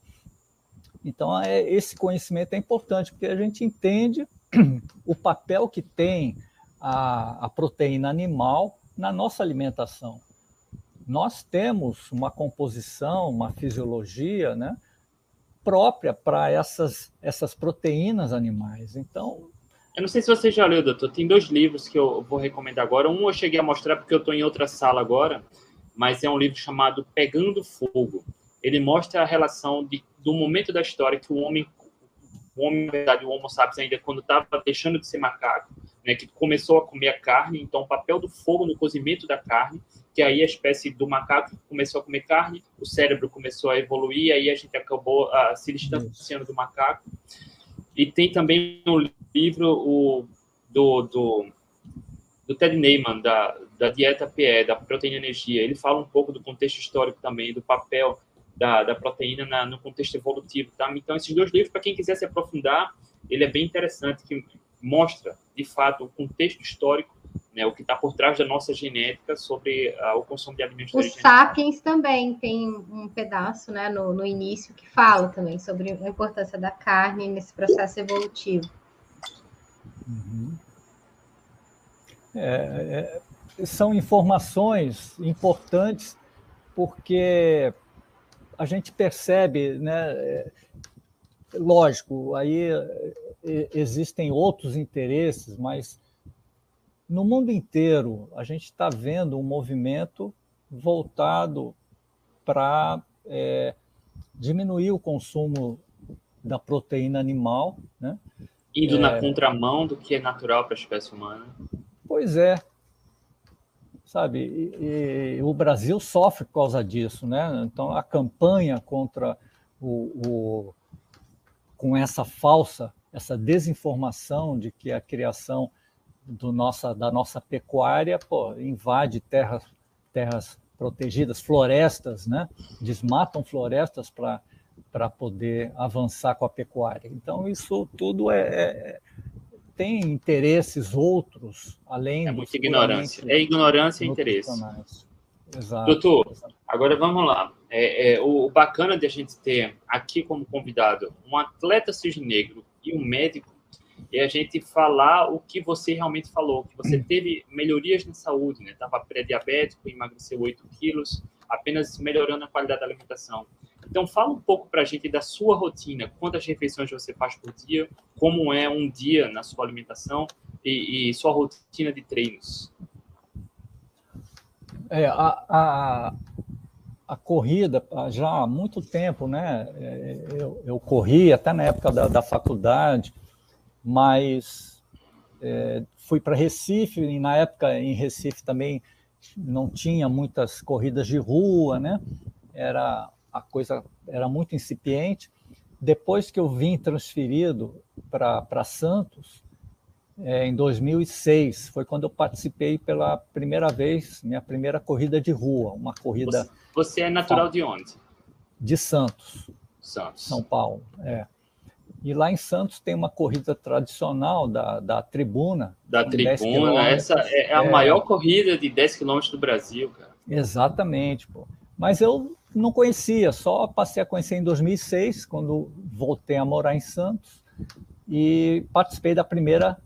Então, é, esse conhecimento é importante, porque a gente entende o papel que tem a, a proteína animal na nossa alimentação. Nós temos uma composição, uma fisiologia né, própria para essas, essas proteínas animais. Então, Eu não sei se você já leu, doutor. Tem dois livros que eu vou recomendar agora. Um eu cheguei a mostrar porque eu estou em outra sala agora, mas é um livro chamado Pegando Fogo. Ele mostra a relação de, do momento da história que o homem, o homem, na verdade, o Homo sapiens ainda quando estava deixando de ser macaco, né, que começou a comer a carne, então o papel do fogo no cozimento da carne, que aí a espécie do macaco começou a comer carne, o cérebro começou a evoluir, aí a gente acabou uh, se distanciando do macaco. E tem também um livro o, do, do, do Ted Neyman, da, da dieta PE, da proteína energia. Ele fala um pouco do contexto histórico também, do papel da, da proteína na, no contexto evolutivo. Tá? Então, esses dois livros, para quem quiser se aprofundar, ele é bem interessante, que mostra, de fato, o contexto histórico né, o que está por trás da nossa genética sobre uh, o consumo de alimentos. Os Sapiens também tem um pedaço né, no, no início que fala também sobre a importância da carne nesse processo evolutivo. Uhum. É, é, são informações importantes porque a gente percebe, né? É, lógico, aí é, existem outros interesses, mas no mundo inteiro, a gente está vendo um movimento voltado para é, diminuir o consumo da proteína animal. Né? Indo é, na contramão do que é natural para a espécie humana. Pois é. Sabe, e, e, o Brasil sofre por causa disso. Né? Então, a campanha contra o, o com essa falsa, essa desinformação de que a criação do nossa, da nossa pecuária, pô, invade terras, terras protegidas, florestas, né? desmatam florestas para poder avançar com a pecuária. Então, isso tudo é, é tem interesses outros, além É muita ignorância. É ignorância e interesse. Exato. Doutor, exato. agora vamos lá. É, é, o bacana de a gente ter aqui como convidado um atleta cisne-negro e um médico e a gente falar o que você realmente falou, que você teve melhorias na saúde, né? Estava pré-diabético, emagreceu 8 quilos, apenas melhorando a qualidade da alimentação. Então, fala um pouco para a gente da sua rotina, quantas refeições você faz por dia, como é um dia na sua alimentação e, e sua rotina de treinos. É, a, a, a, corrida, já há muito tempo, né? É, eu, eu corri até na época da, da faculdade, mas é, fui para Recife, e na época em Recife também não tinha muitas corridas de rua, né? Era a coisa era muito incipiente. Depois que eu vim transferido para Santos, é, em 2006, foi quando eu participei pela primeira vez, minha primeira corrida de rua, uma corrida. Você, você é natural de onde? De Santos. Santos. São Paulo, é. E lá em Santos tem uma corrida tradicional da, da Tribuna. Da Tribuna, essa é a é... maior corrida de 10 quilômetros do Brasil, cara. Exatamente, pô. Mas eu não conhecia, só passei a conhecer em 2006, quando voltei a morar em Santos, e participei da primeira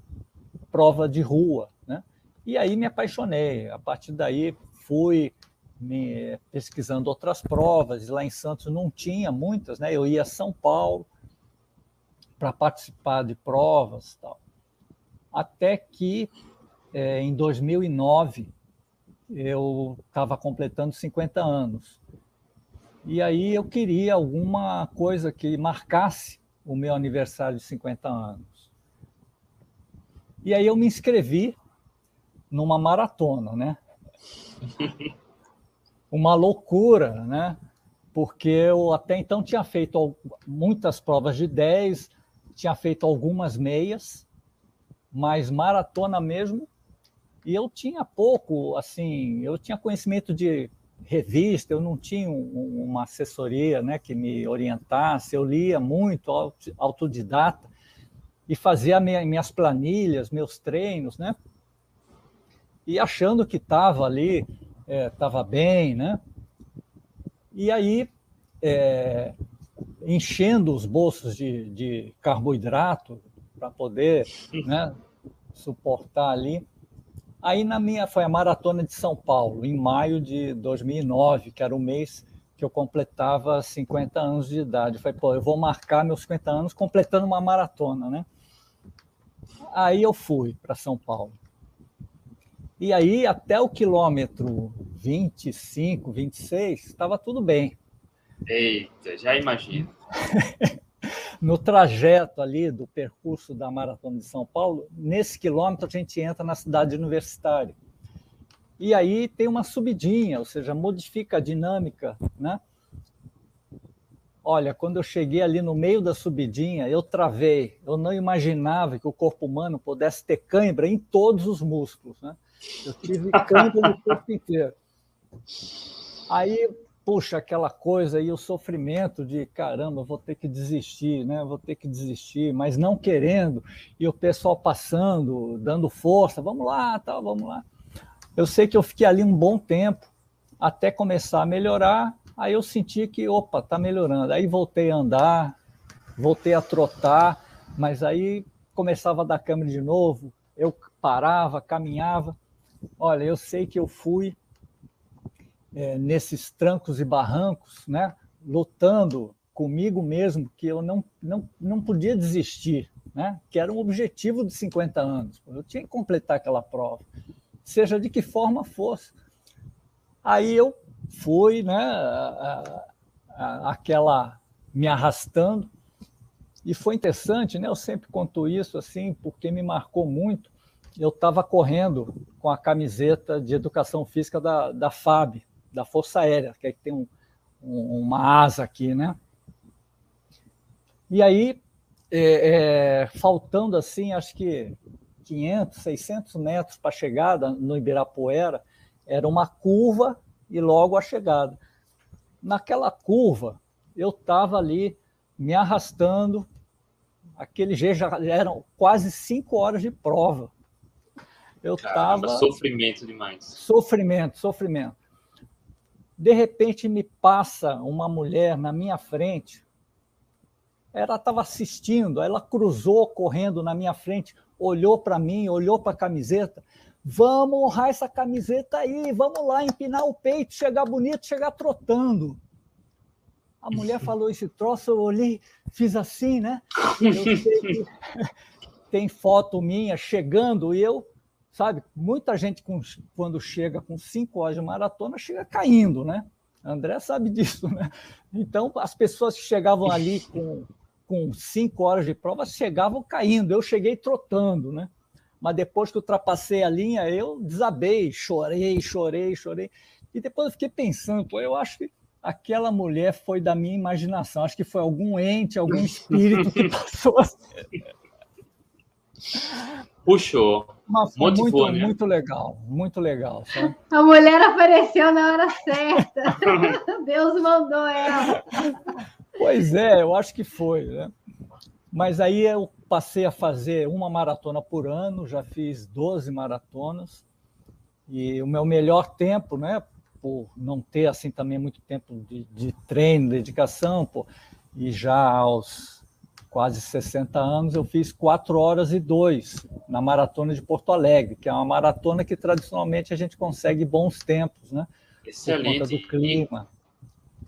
prova de rua, né? E aí me apaixonei. A partir daí fui me pesquisando outras provas, e lá em Santos não tinha muitas, né? Eu ia a São Paulo, para participar de provas tal. Até que, é, em 2009, eu estava completando 50 anos. E aí eu queria alguma coisa que marcasse o meu aniversário de 50 anos. E aí eu me inscrevi numa maratona, né? Uma loucura, né? Porque eu até então tinha feito muitas provas de 10, tinha feito algumas meias, mas maratona mesmo. E eu tinha pouco, assim, eu tinha conhecimento de revista, eu não tinha um, uma assessoria né, que me orientasse, eu lia muito autodidata e fazia minha, minhas planilhas, meus treinos, né? E achando que estava ali, estava é, bem, né? E aí, é, enchendo os bolsos de, de carboidrato para poder né, suportar ali. Aí na minha foi a maratona de São Paulo, em maio de 2009, que era o mês que eu completava 50 anos de idade. Eu falei, pô, eu vou marcar meus 50 anos completando uma maratona, né? Aí eu fui para São Paulo. E aí, até o quilômetro 25, 26, estava tudo bem. Eita, já imagino. no trajeto ali do percurso da Maratona de São Paulo, nesse quilômetro a gente entra na cidade universitária. E aí tem uma subidinha, ou seja, modifica a dinâmica, né? Olha, quando eu cheguei ali no meio da subidinha, eu travei. Eu não imaginava que o corpo humano pudesse ter cãibra em todos os músculos, né? Eu tive cãibra no corpo inteiro. Aí puxa, aquela coisa e o sofrimento de caramba, vou ter que desistir, né? Vou ter que desistir, mas não querendo, e o pessoal passando, dando força, vamos lá, tal, vamos lá. Eu sei que eu fiquei ali um bom tempo até começar a melhorar, aí eu senti que, opa, tá melhorando. Aí voltei a andar, voltei a trotar, mas aí começava a dar câmera de novo, eu parava, caminhava. Olha, eu sei que eu fui é, nesses trancos e barrancos, né, lutando comigo mesmo, que eu não, não, não podia desistir, né, que era um objetivo de 50 anos. Eu tinha que completar aquela prova, seja de que forma fosse. Aí eu fui, né, a, a, aquela me arrastando, e foi interessante, né? Eu sempre conto isso assim, porque me marcou muito. Eu estava correndo com a camiseta de educação física da, da FAB, da Força Aérea, que, é que tem um, um, uma asa aqui, né? E aí, é, é, faltando assim, acho que 500, 600 metros para a chegada no Ibirapuera, era uma curva e logo a chegada. Naquela curva, eu estava ali me arrastando, aquele jeito já eram quase cinco horas de prova. Eu estava. Sofrimento demais. Sofrimento, sofrimento. De repente me passa uma mulher na minha frente. Ela estava assistindo, ela cruzou correndo na minha frente, olhou para mim, olhou para a camiseta. Vamos honrar essa camiseta aí, vamos lá empinar o peito, chegar bonito, chegar trotando. A mulher falou esse troço, eu olhei, fiz assim, né? tem foto minha chegando e eu sabe? Muita gente, com, quando chega com cinco horas de maratona, chega caindo, né? André sabe disso, né? Então, as pessoas que chegavam ali com, com cinco horas de prova chegavam caindo. Eu cheguei trotando, né? Mas depois que ultrapassei a linha, eu desabei, chorei, chorei, chorei. E depois eu fiquei pensando, pô, eu acho que aquela mulher foi da minha imaginação. Acho que foi algum ente, algum espírito que passou assim puxou. Mas foi muito, né? muito legal, muito legal. Sabe? A mulher apareceu na hora certa. Deus mandou ela. Pois é, eu acho que foi. Né? Mas aí eu passei a fazer uma maratona por ano, já fiz 12 maratonas. E o meu melhor tempo, né, por não ter assim também muito tempo de, de treino, dedicação, pô, e já aos quase 60 anos, eu fiz 4 horas e 2 na maratona de Porto Alegre, que é uma maratona que tradicionalmente a gente consegue bons tempos, né? Excelente. Por conta do clima.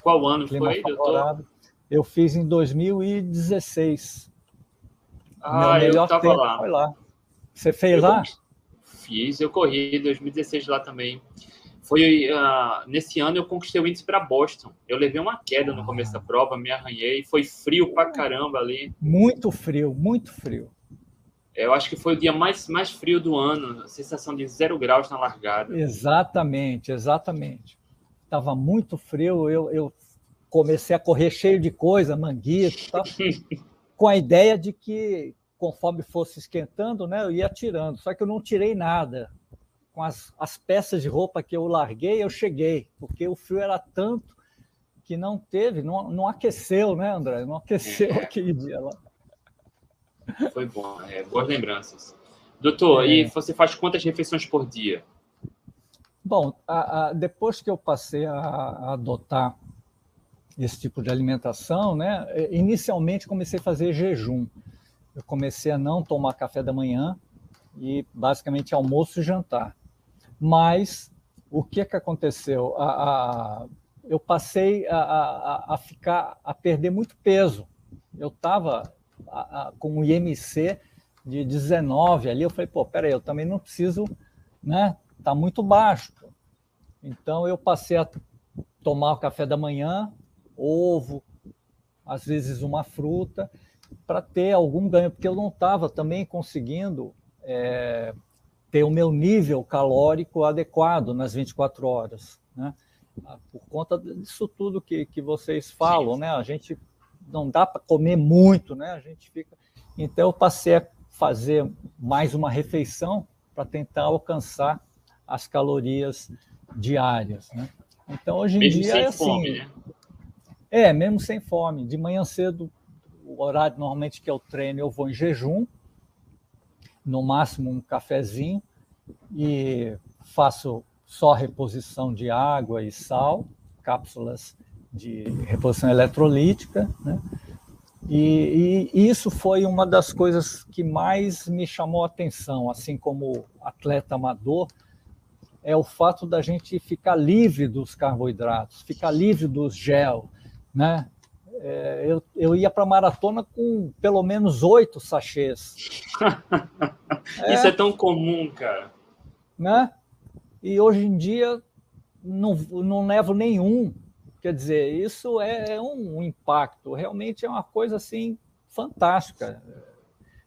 Qual ano clima foi, favorável. doutor? Eu fiz em 2016. Ah, Meu melhor eu tempo lá. foi lá. Você fez eu lá? Fiz, eu corri em 2016 lá também. Foi uh, nesse ano eu conquistei o índice para Boston. Eu levei uma queda no começo da prova, me arranhei, foi frio pra caramba ali. Muito frio, muito frio. Eu acho que foi o dia mais, mais frio do ano, sensação de zero graus na largada. Exatamente, exatamente. Tava muito frio, eu, eu comecei a correr cheio de coisa, manguito, com a ideia de que conforme fosse esquentando, né, eu ia tirando. Só que eu não tirei nada com as, as peças de roupa que eu larguei, eu cheguei, porque o frio era tanto que não teve, não, não aqueceu, né, André? Não aqueceu é. aquele dia lá. Foi bom, é, boas lembranças. Doutor, é. e você faz quantas refeições por dia? Bom, a, a, depois que eu passei a, a, adotar esse tipo de alimentação, né, é, inicialmente comecei a fazer jejum. Eu comecei a não tomar café da manhã e basicamente almoço e jantar. Mas o que é que aconteceu? A, a, eu passei a, a, ficar, a perder muito peso. Eu estava com o IMC de 19 ali, eu falei, pô, peraí, eu também não preciso, né? Tá muito baixo. Então eu passei a tomar o café da manhã, ovo, às vezes uma fruta, para ter algum ganho, porque eu não estava também conseguindo é, ter o meu nível calórico adequado nas 24 horas, né? Por conta disso tudo que, que vocês falam, né? A gente não dá para comer muito, né? A gente fica. Então eu passei a fazer mais uma refeição para tentar alcançar as calorias diárias, né? Então, hoje em mesmo dia. É assim, fome, né? É, mesmo sem fome. De manhã cedo, o horário normalmente que eu treino, eu vou em jejum, no máximo um cafezinho, e faço só reposição de água e sal, cápsulas de reposição eletrolítica, né? E, e, isso foi uma das coisas que mais me chamou a atenção, assim como atleta amador, é o fato da gente ficar livre dos carboidratos, ficar livre dos gel, né? É, eu, eu ia para a maratona com pelo menos oito sachês. Isso é, é tão comum, cara. Né? E hoje em dia não, não levo nenhum. Quer dizer, isso é, é um impacto, realmente é uma coisa assim fantástica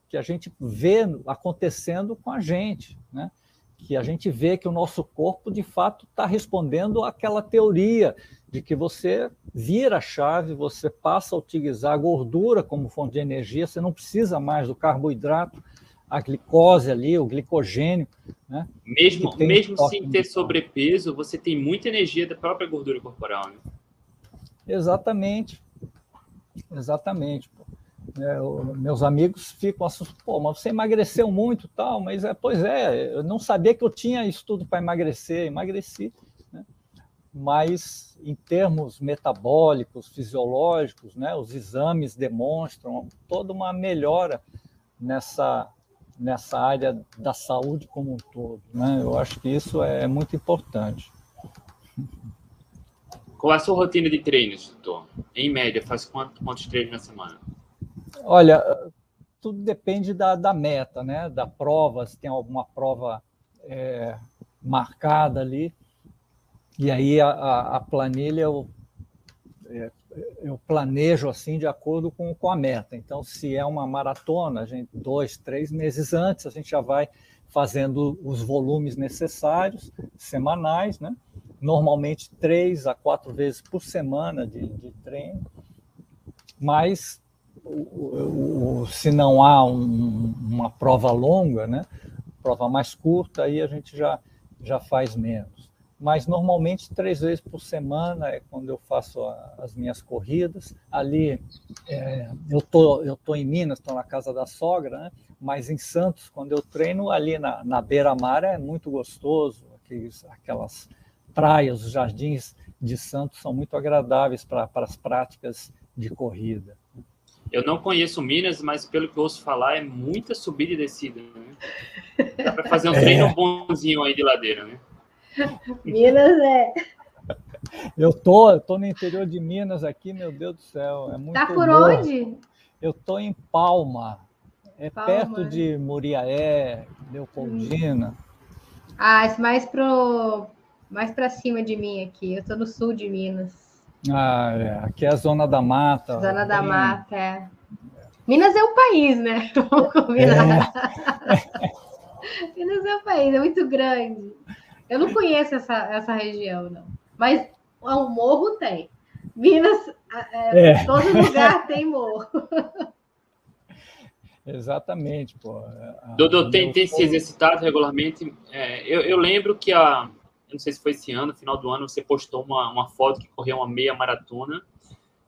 que a gente vê acontecendo com a gente, né? que a gente vê que o nosso corpo de fato está respondendo àquela teoria de que você vira a chave, você passa a utilizar a gordura como fonte de energia, você não precisa mais do carboidrato, a glicose ali, o glicogênio. Né? Mesmo, mesmo sem ter sobrepeso, você tem muita energia da própria gordura corporal. Né? Exatamente. Exatamente. É, o, meus amigos ficam assustados, pô, mas você emagreceu muito tal, mas é, pois é, eu não sabia que eu tinha isso tudo para emagrecer, emagreci. Mas em termos metabólicos, fisiológicos, né, os exames demonstram toda uma melhora nessa, nessa área da saúde como um todo. Né? Eu acho que isso é muito importante. Qual é a sua rotina de treinos, doutor? Em média, faz quantos, quantos treinos na semana? Olha, tudo depende da, da meta, né? Da prova, se tem alguma prova é, marcada ali. E aí a, a planilha eu, é, eu planejo assim de acordo com, com a meta. Então, se é uma maratona, a gente dois, três meses antes a gente já vai fazendo os volumes necessários semanais, né? normalmente três a quatro vezes por semana de, de treino, mas o, o, se não há um, uma prova longa, né, prova mais curta, aí a gente já, já faz menos. Mas normalmente três vezes por semana é quando eu faço a, as minhas corridas. Ali é, eu tô eu tô em Minas, estou na casa da sogra, né? mas em Santos quando eu treino ali na, na beira-mar é muito gostoso, aqueles, aquelas praias, os jardins de Santos são muito agradáveis para, as práticas de corrida. Eu não conheço Minas, mas pelo que eu ouço falar, é muita subida e descida. Né? Dá para fazer um é. treino bonzinho aí de ladeira, né? Minas é. Eu tô, eu tô no interior de Minas aqui, meu Deus do céu. É muito tá por bom. onde? Eu tô em Palma, é Palma. perto de Muriaé, Leopoldina. Ah, mais pro mais para cima de mim aqui. Eu estou no sul de Minas. Ah, é. Aqui é a zona da mata. Zona da bem... mata, é. Minas é o país, né? Vamos combinar. É. Minas é o país, é muito grande. Eu não conheço essa, essa região, não. Mas o morro tem. Minas, é, é. todo lugar tem morro. Exatamente, pô. Dodô, tem, tem se exercitado regularmente. É, eu, eu, lembro que a, eu não sei se foi esse ano, final do ano, você postou uma, uma foto que correu uma meia maratona.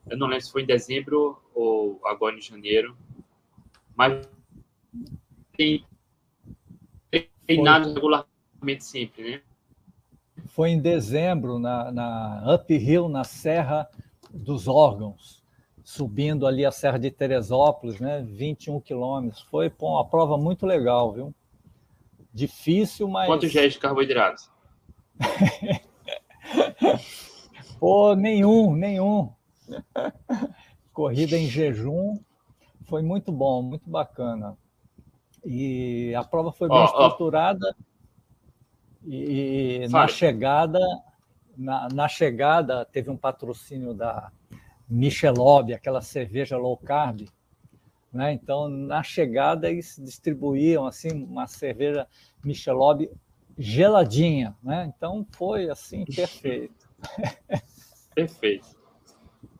Eu não lembro se foi em dezembro ou agora em janeiro. Mas tem treinado regularmente sempre, né? Foi em dezembro, na, na Uphill, na Serra dos Órgãos, subindo ali a Serra de Teresópolis, né? 21 quilômetros. Foi pô, uma prova muito legal, viu? Difícil, mas. Quantos géis de carboidratos? Pô, nenhum, nenhum. Corrida em jejum foi muito bom, muito bacana. E a prova foi bem oh, estruturada. Oh. E na chegada, na, na, chegada teve um patrocínio da Michelob, aquela cerveja low carb. Né? Então, na chegada, eles distribuíam assim uma cerveja Michelob geladinha, né? Então foi assim perfeito. perfeito.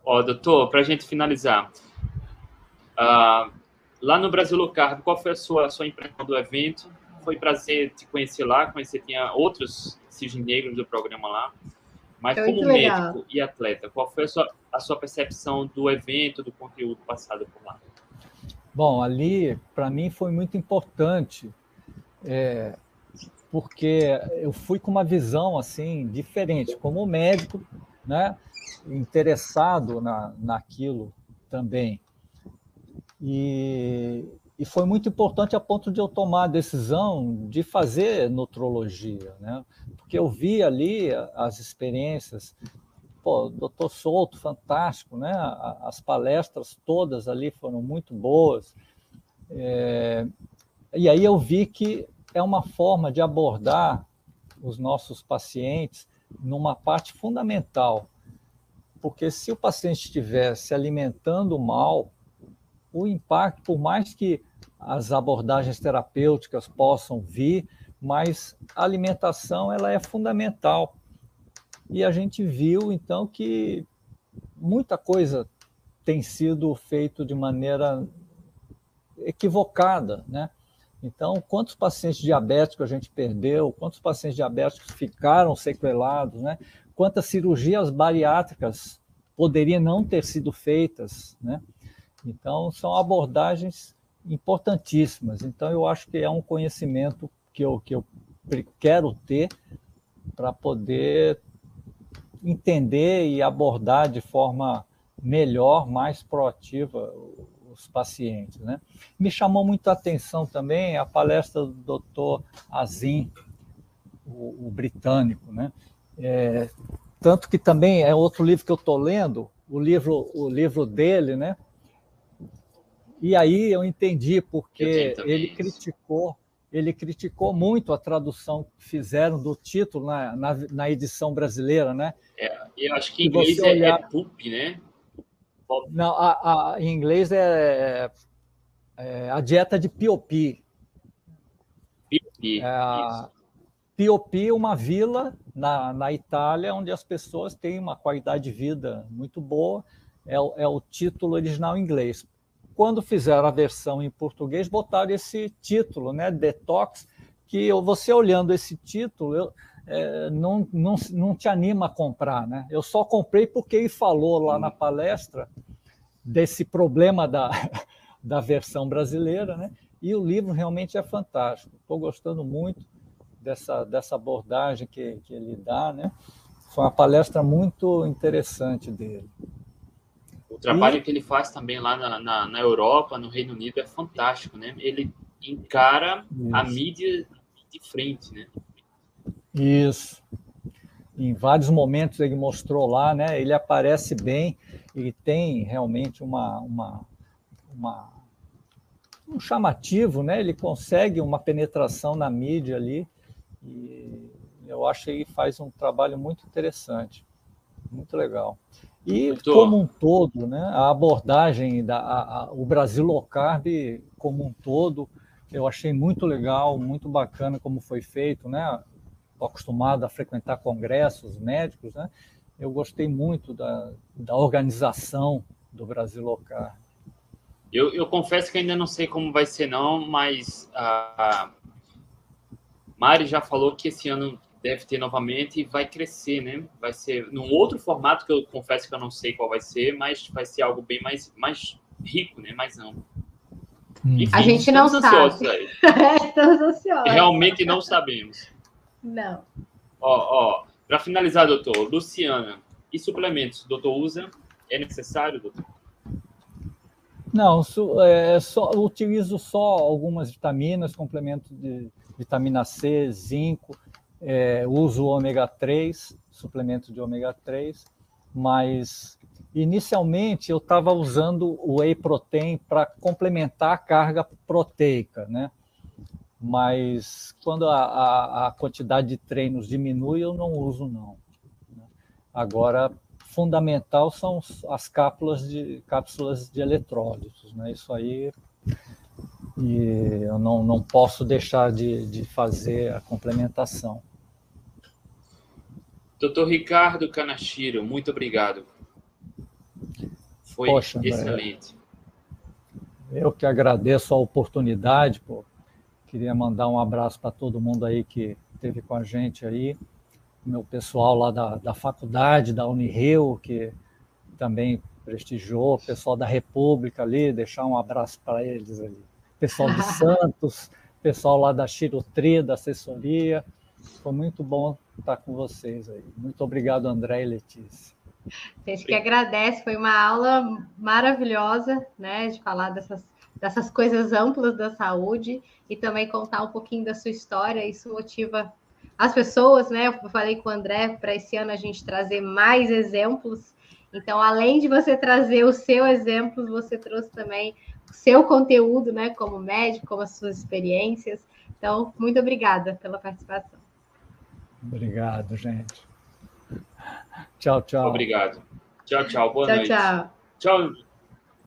Ó, doutor, para a gente finalizar, uh, lá no Brasil Low Carb, qual foi a sua, a sua impressão do evento? Foi prazer te conhecer lá, conhecer tinha outros cisne negros do programa lá. Mas Foi como muito legal. médico e atleta, qual foi a sua, a sua percepção do evento, do conteúdo passado por lá? Bom, ali, para mim, foi muito importante, é, porque eu fui com uma visão assim diferente, como médico, né, interessado na, naquilo também. E, e foi muito importante a ponto de eu tomar a decisão de fazer nutrologia, né? Porque eu vi ali as experiências, pô, doutor Souto, fantástico, né? As palestras todas ali foram muito boas. É, e aí eu vi que é uma forma de abordar os nossos pacientes numa parte fundamental, porque se o paciente estiver se alimentando mal, o impacto, por mais que as abordagens terapêuticas possam vir, mas a alimentação ela é fundamental. E a gente viu então que muita coisa tem sido feito de maneira equivocada, né? Então, quantos pacientes diabéticos a gente perdeu? Quantos pacientes diabéticos ficaram sequelados, né? Quantas cirurgias bariátricas poderiam não ter sido feitas, né? Então, são abordagens importantíssimas. Então, eu acho que é um conhecimento que eu, que eu quero ter para poder entender e abordar de forma melhor, mais proativa os pacientes. Né? Me chamou muita atenção também a palestra do Dr. Azim, o, o britânico. Né? É, tanto que também é outro livro que eu estou lendo, o livro, o livro dele, né? E aí eu entendi porque Eu ele isso. criticou, ele criticou muito a tradução que fizeram do título na, na, na edição brasileira, né? Eu acho que em inglês é, olhar- é poop, né? Não, a, a- em inglês é, é a dieta de Piopi. Poop, É. Piopi é uma vila na, na Itália onde as pessoas têm uma qualidade de vida muito boa. É, é o título original em inglês. Quando fizeram a versão em português, botaram esse título, né, Detox, que você olhando esse título, eu, é, não, não, não te anima a comprar. Né? Eu só comprei porque ele falou lá na palestra desse problema da, da versão brasileira, né? e o livro realmente é fantástico. Estou gostando muito dessa, dessa abordagem que, que ele dá. Né? Foi uma palestra muito interessante dele. O trabalho que ele faz também lá na, na, na Europa, no Reino Unido, é fantástico, né? Ele encara a Isso. mídia de frente, né? Isso. Em vários momentos ele mostrou lá, né? Ele aparece bem, ele tem realmente uma, uma, uma um chamativo, né? Ele consegue uma penetração na mídia ali e eu acho que ele faz um trabalho muito interessante, muito legal. E Doutor. como um todo, né? A abordagem da a, a, o Brasil Low Carb como um todo, eu achei muito legal, muito bacana como foi feito, né? Estou acostumado a frequentar congressos médicos, né? Eu gostei muito da, da organização do Brasil Low Carb. Eu, eu confesso que ainda não sei como vai ser, não, mas a Mari já falou que esse ano deve ter novamente e vai crescer, né? Vai ser num outro formato que eu confesso que eu não sei qual vai ser, mas vai ser algo bem mais, mais rico, né? Mais amplo. Enfim, A gente não sabe. aí. Estamos ansiosos. Realmente não sabemos. Não. Ó, ó, para finalizar, doutor, Luciana, e suplementos, doutor usa? É necessário, doutor? Não, su- é, só, eu utilizo só algumas vitaminas, complemento de vitamina C, zinco, é, uso ômega 3, suplemento de ômega 3, mas inicialmente eu estava usando o whey protein para complementar a carga proteica, né? Mas quando a, a, a quantidade de treinos diminui, eu não uso não. né? Agora, fundamental são as cápsulas de cápsulas de eletrólitos, né? Isso aí e eu não, não posso deixar de, de fazer a complementação. Doutor Ricardo Kanashiro, muito obrigado. Foi Poxa, André. excelente. Eu que agradeço a oportunidade, pô. Queria mandar um abraço para todo mundo aí que esteve com a gente aí. meu pessoal lá da, da faculdade, da Unirio, que também prestigiou, o pessoal da República ali, deixar um abraço para eles ali. Pessoal de Santos, pessoal lá da Chirotri, da assessoria. Foi muito bom estar com vocês aí. Muito obrigado, André e Letícia. A gente que agradece, foi uma aula maravilhosa, né, de falar dessas, dessas coisas amplas da saúde e também contar um pouquinho da sua história. Isso motiva as pessoas, né? Eu falei com o André para esse ano a gente trazer mais exemplos. Então, além de você trazer o seu exemplo, você trouxe também o seu conteúdo, né, como médico, como as suas experiências. Então, muito obrigada pela participação. Obrigado, gente. Tchau, tchau. Obrigado. Tchau, tchau. Boa tchau, noite. Tchau, tchau.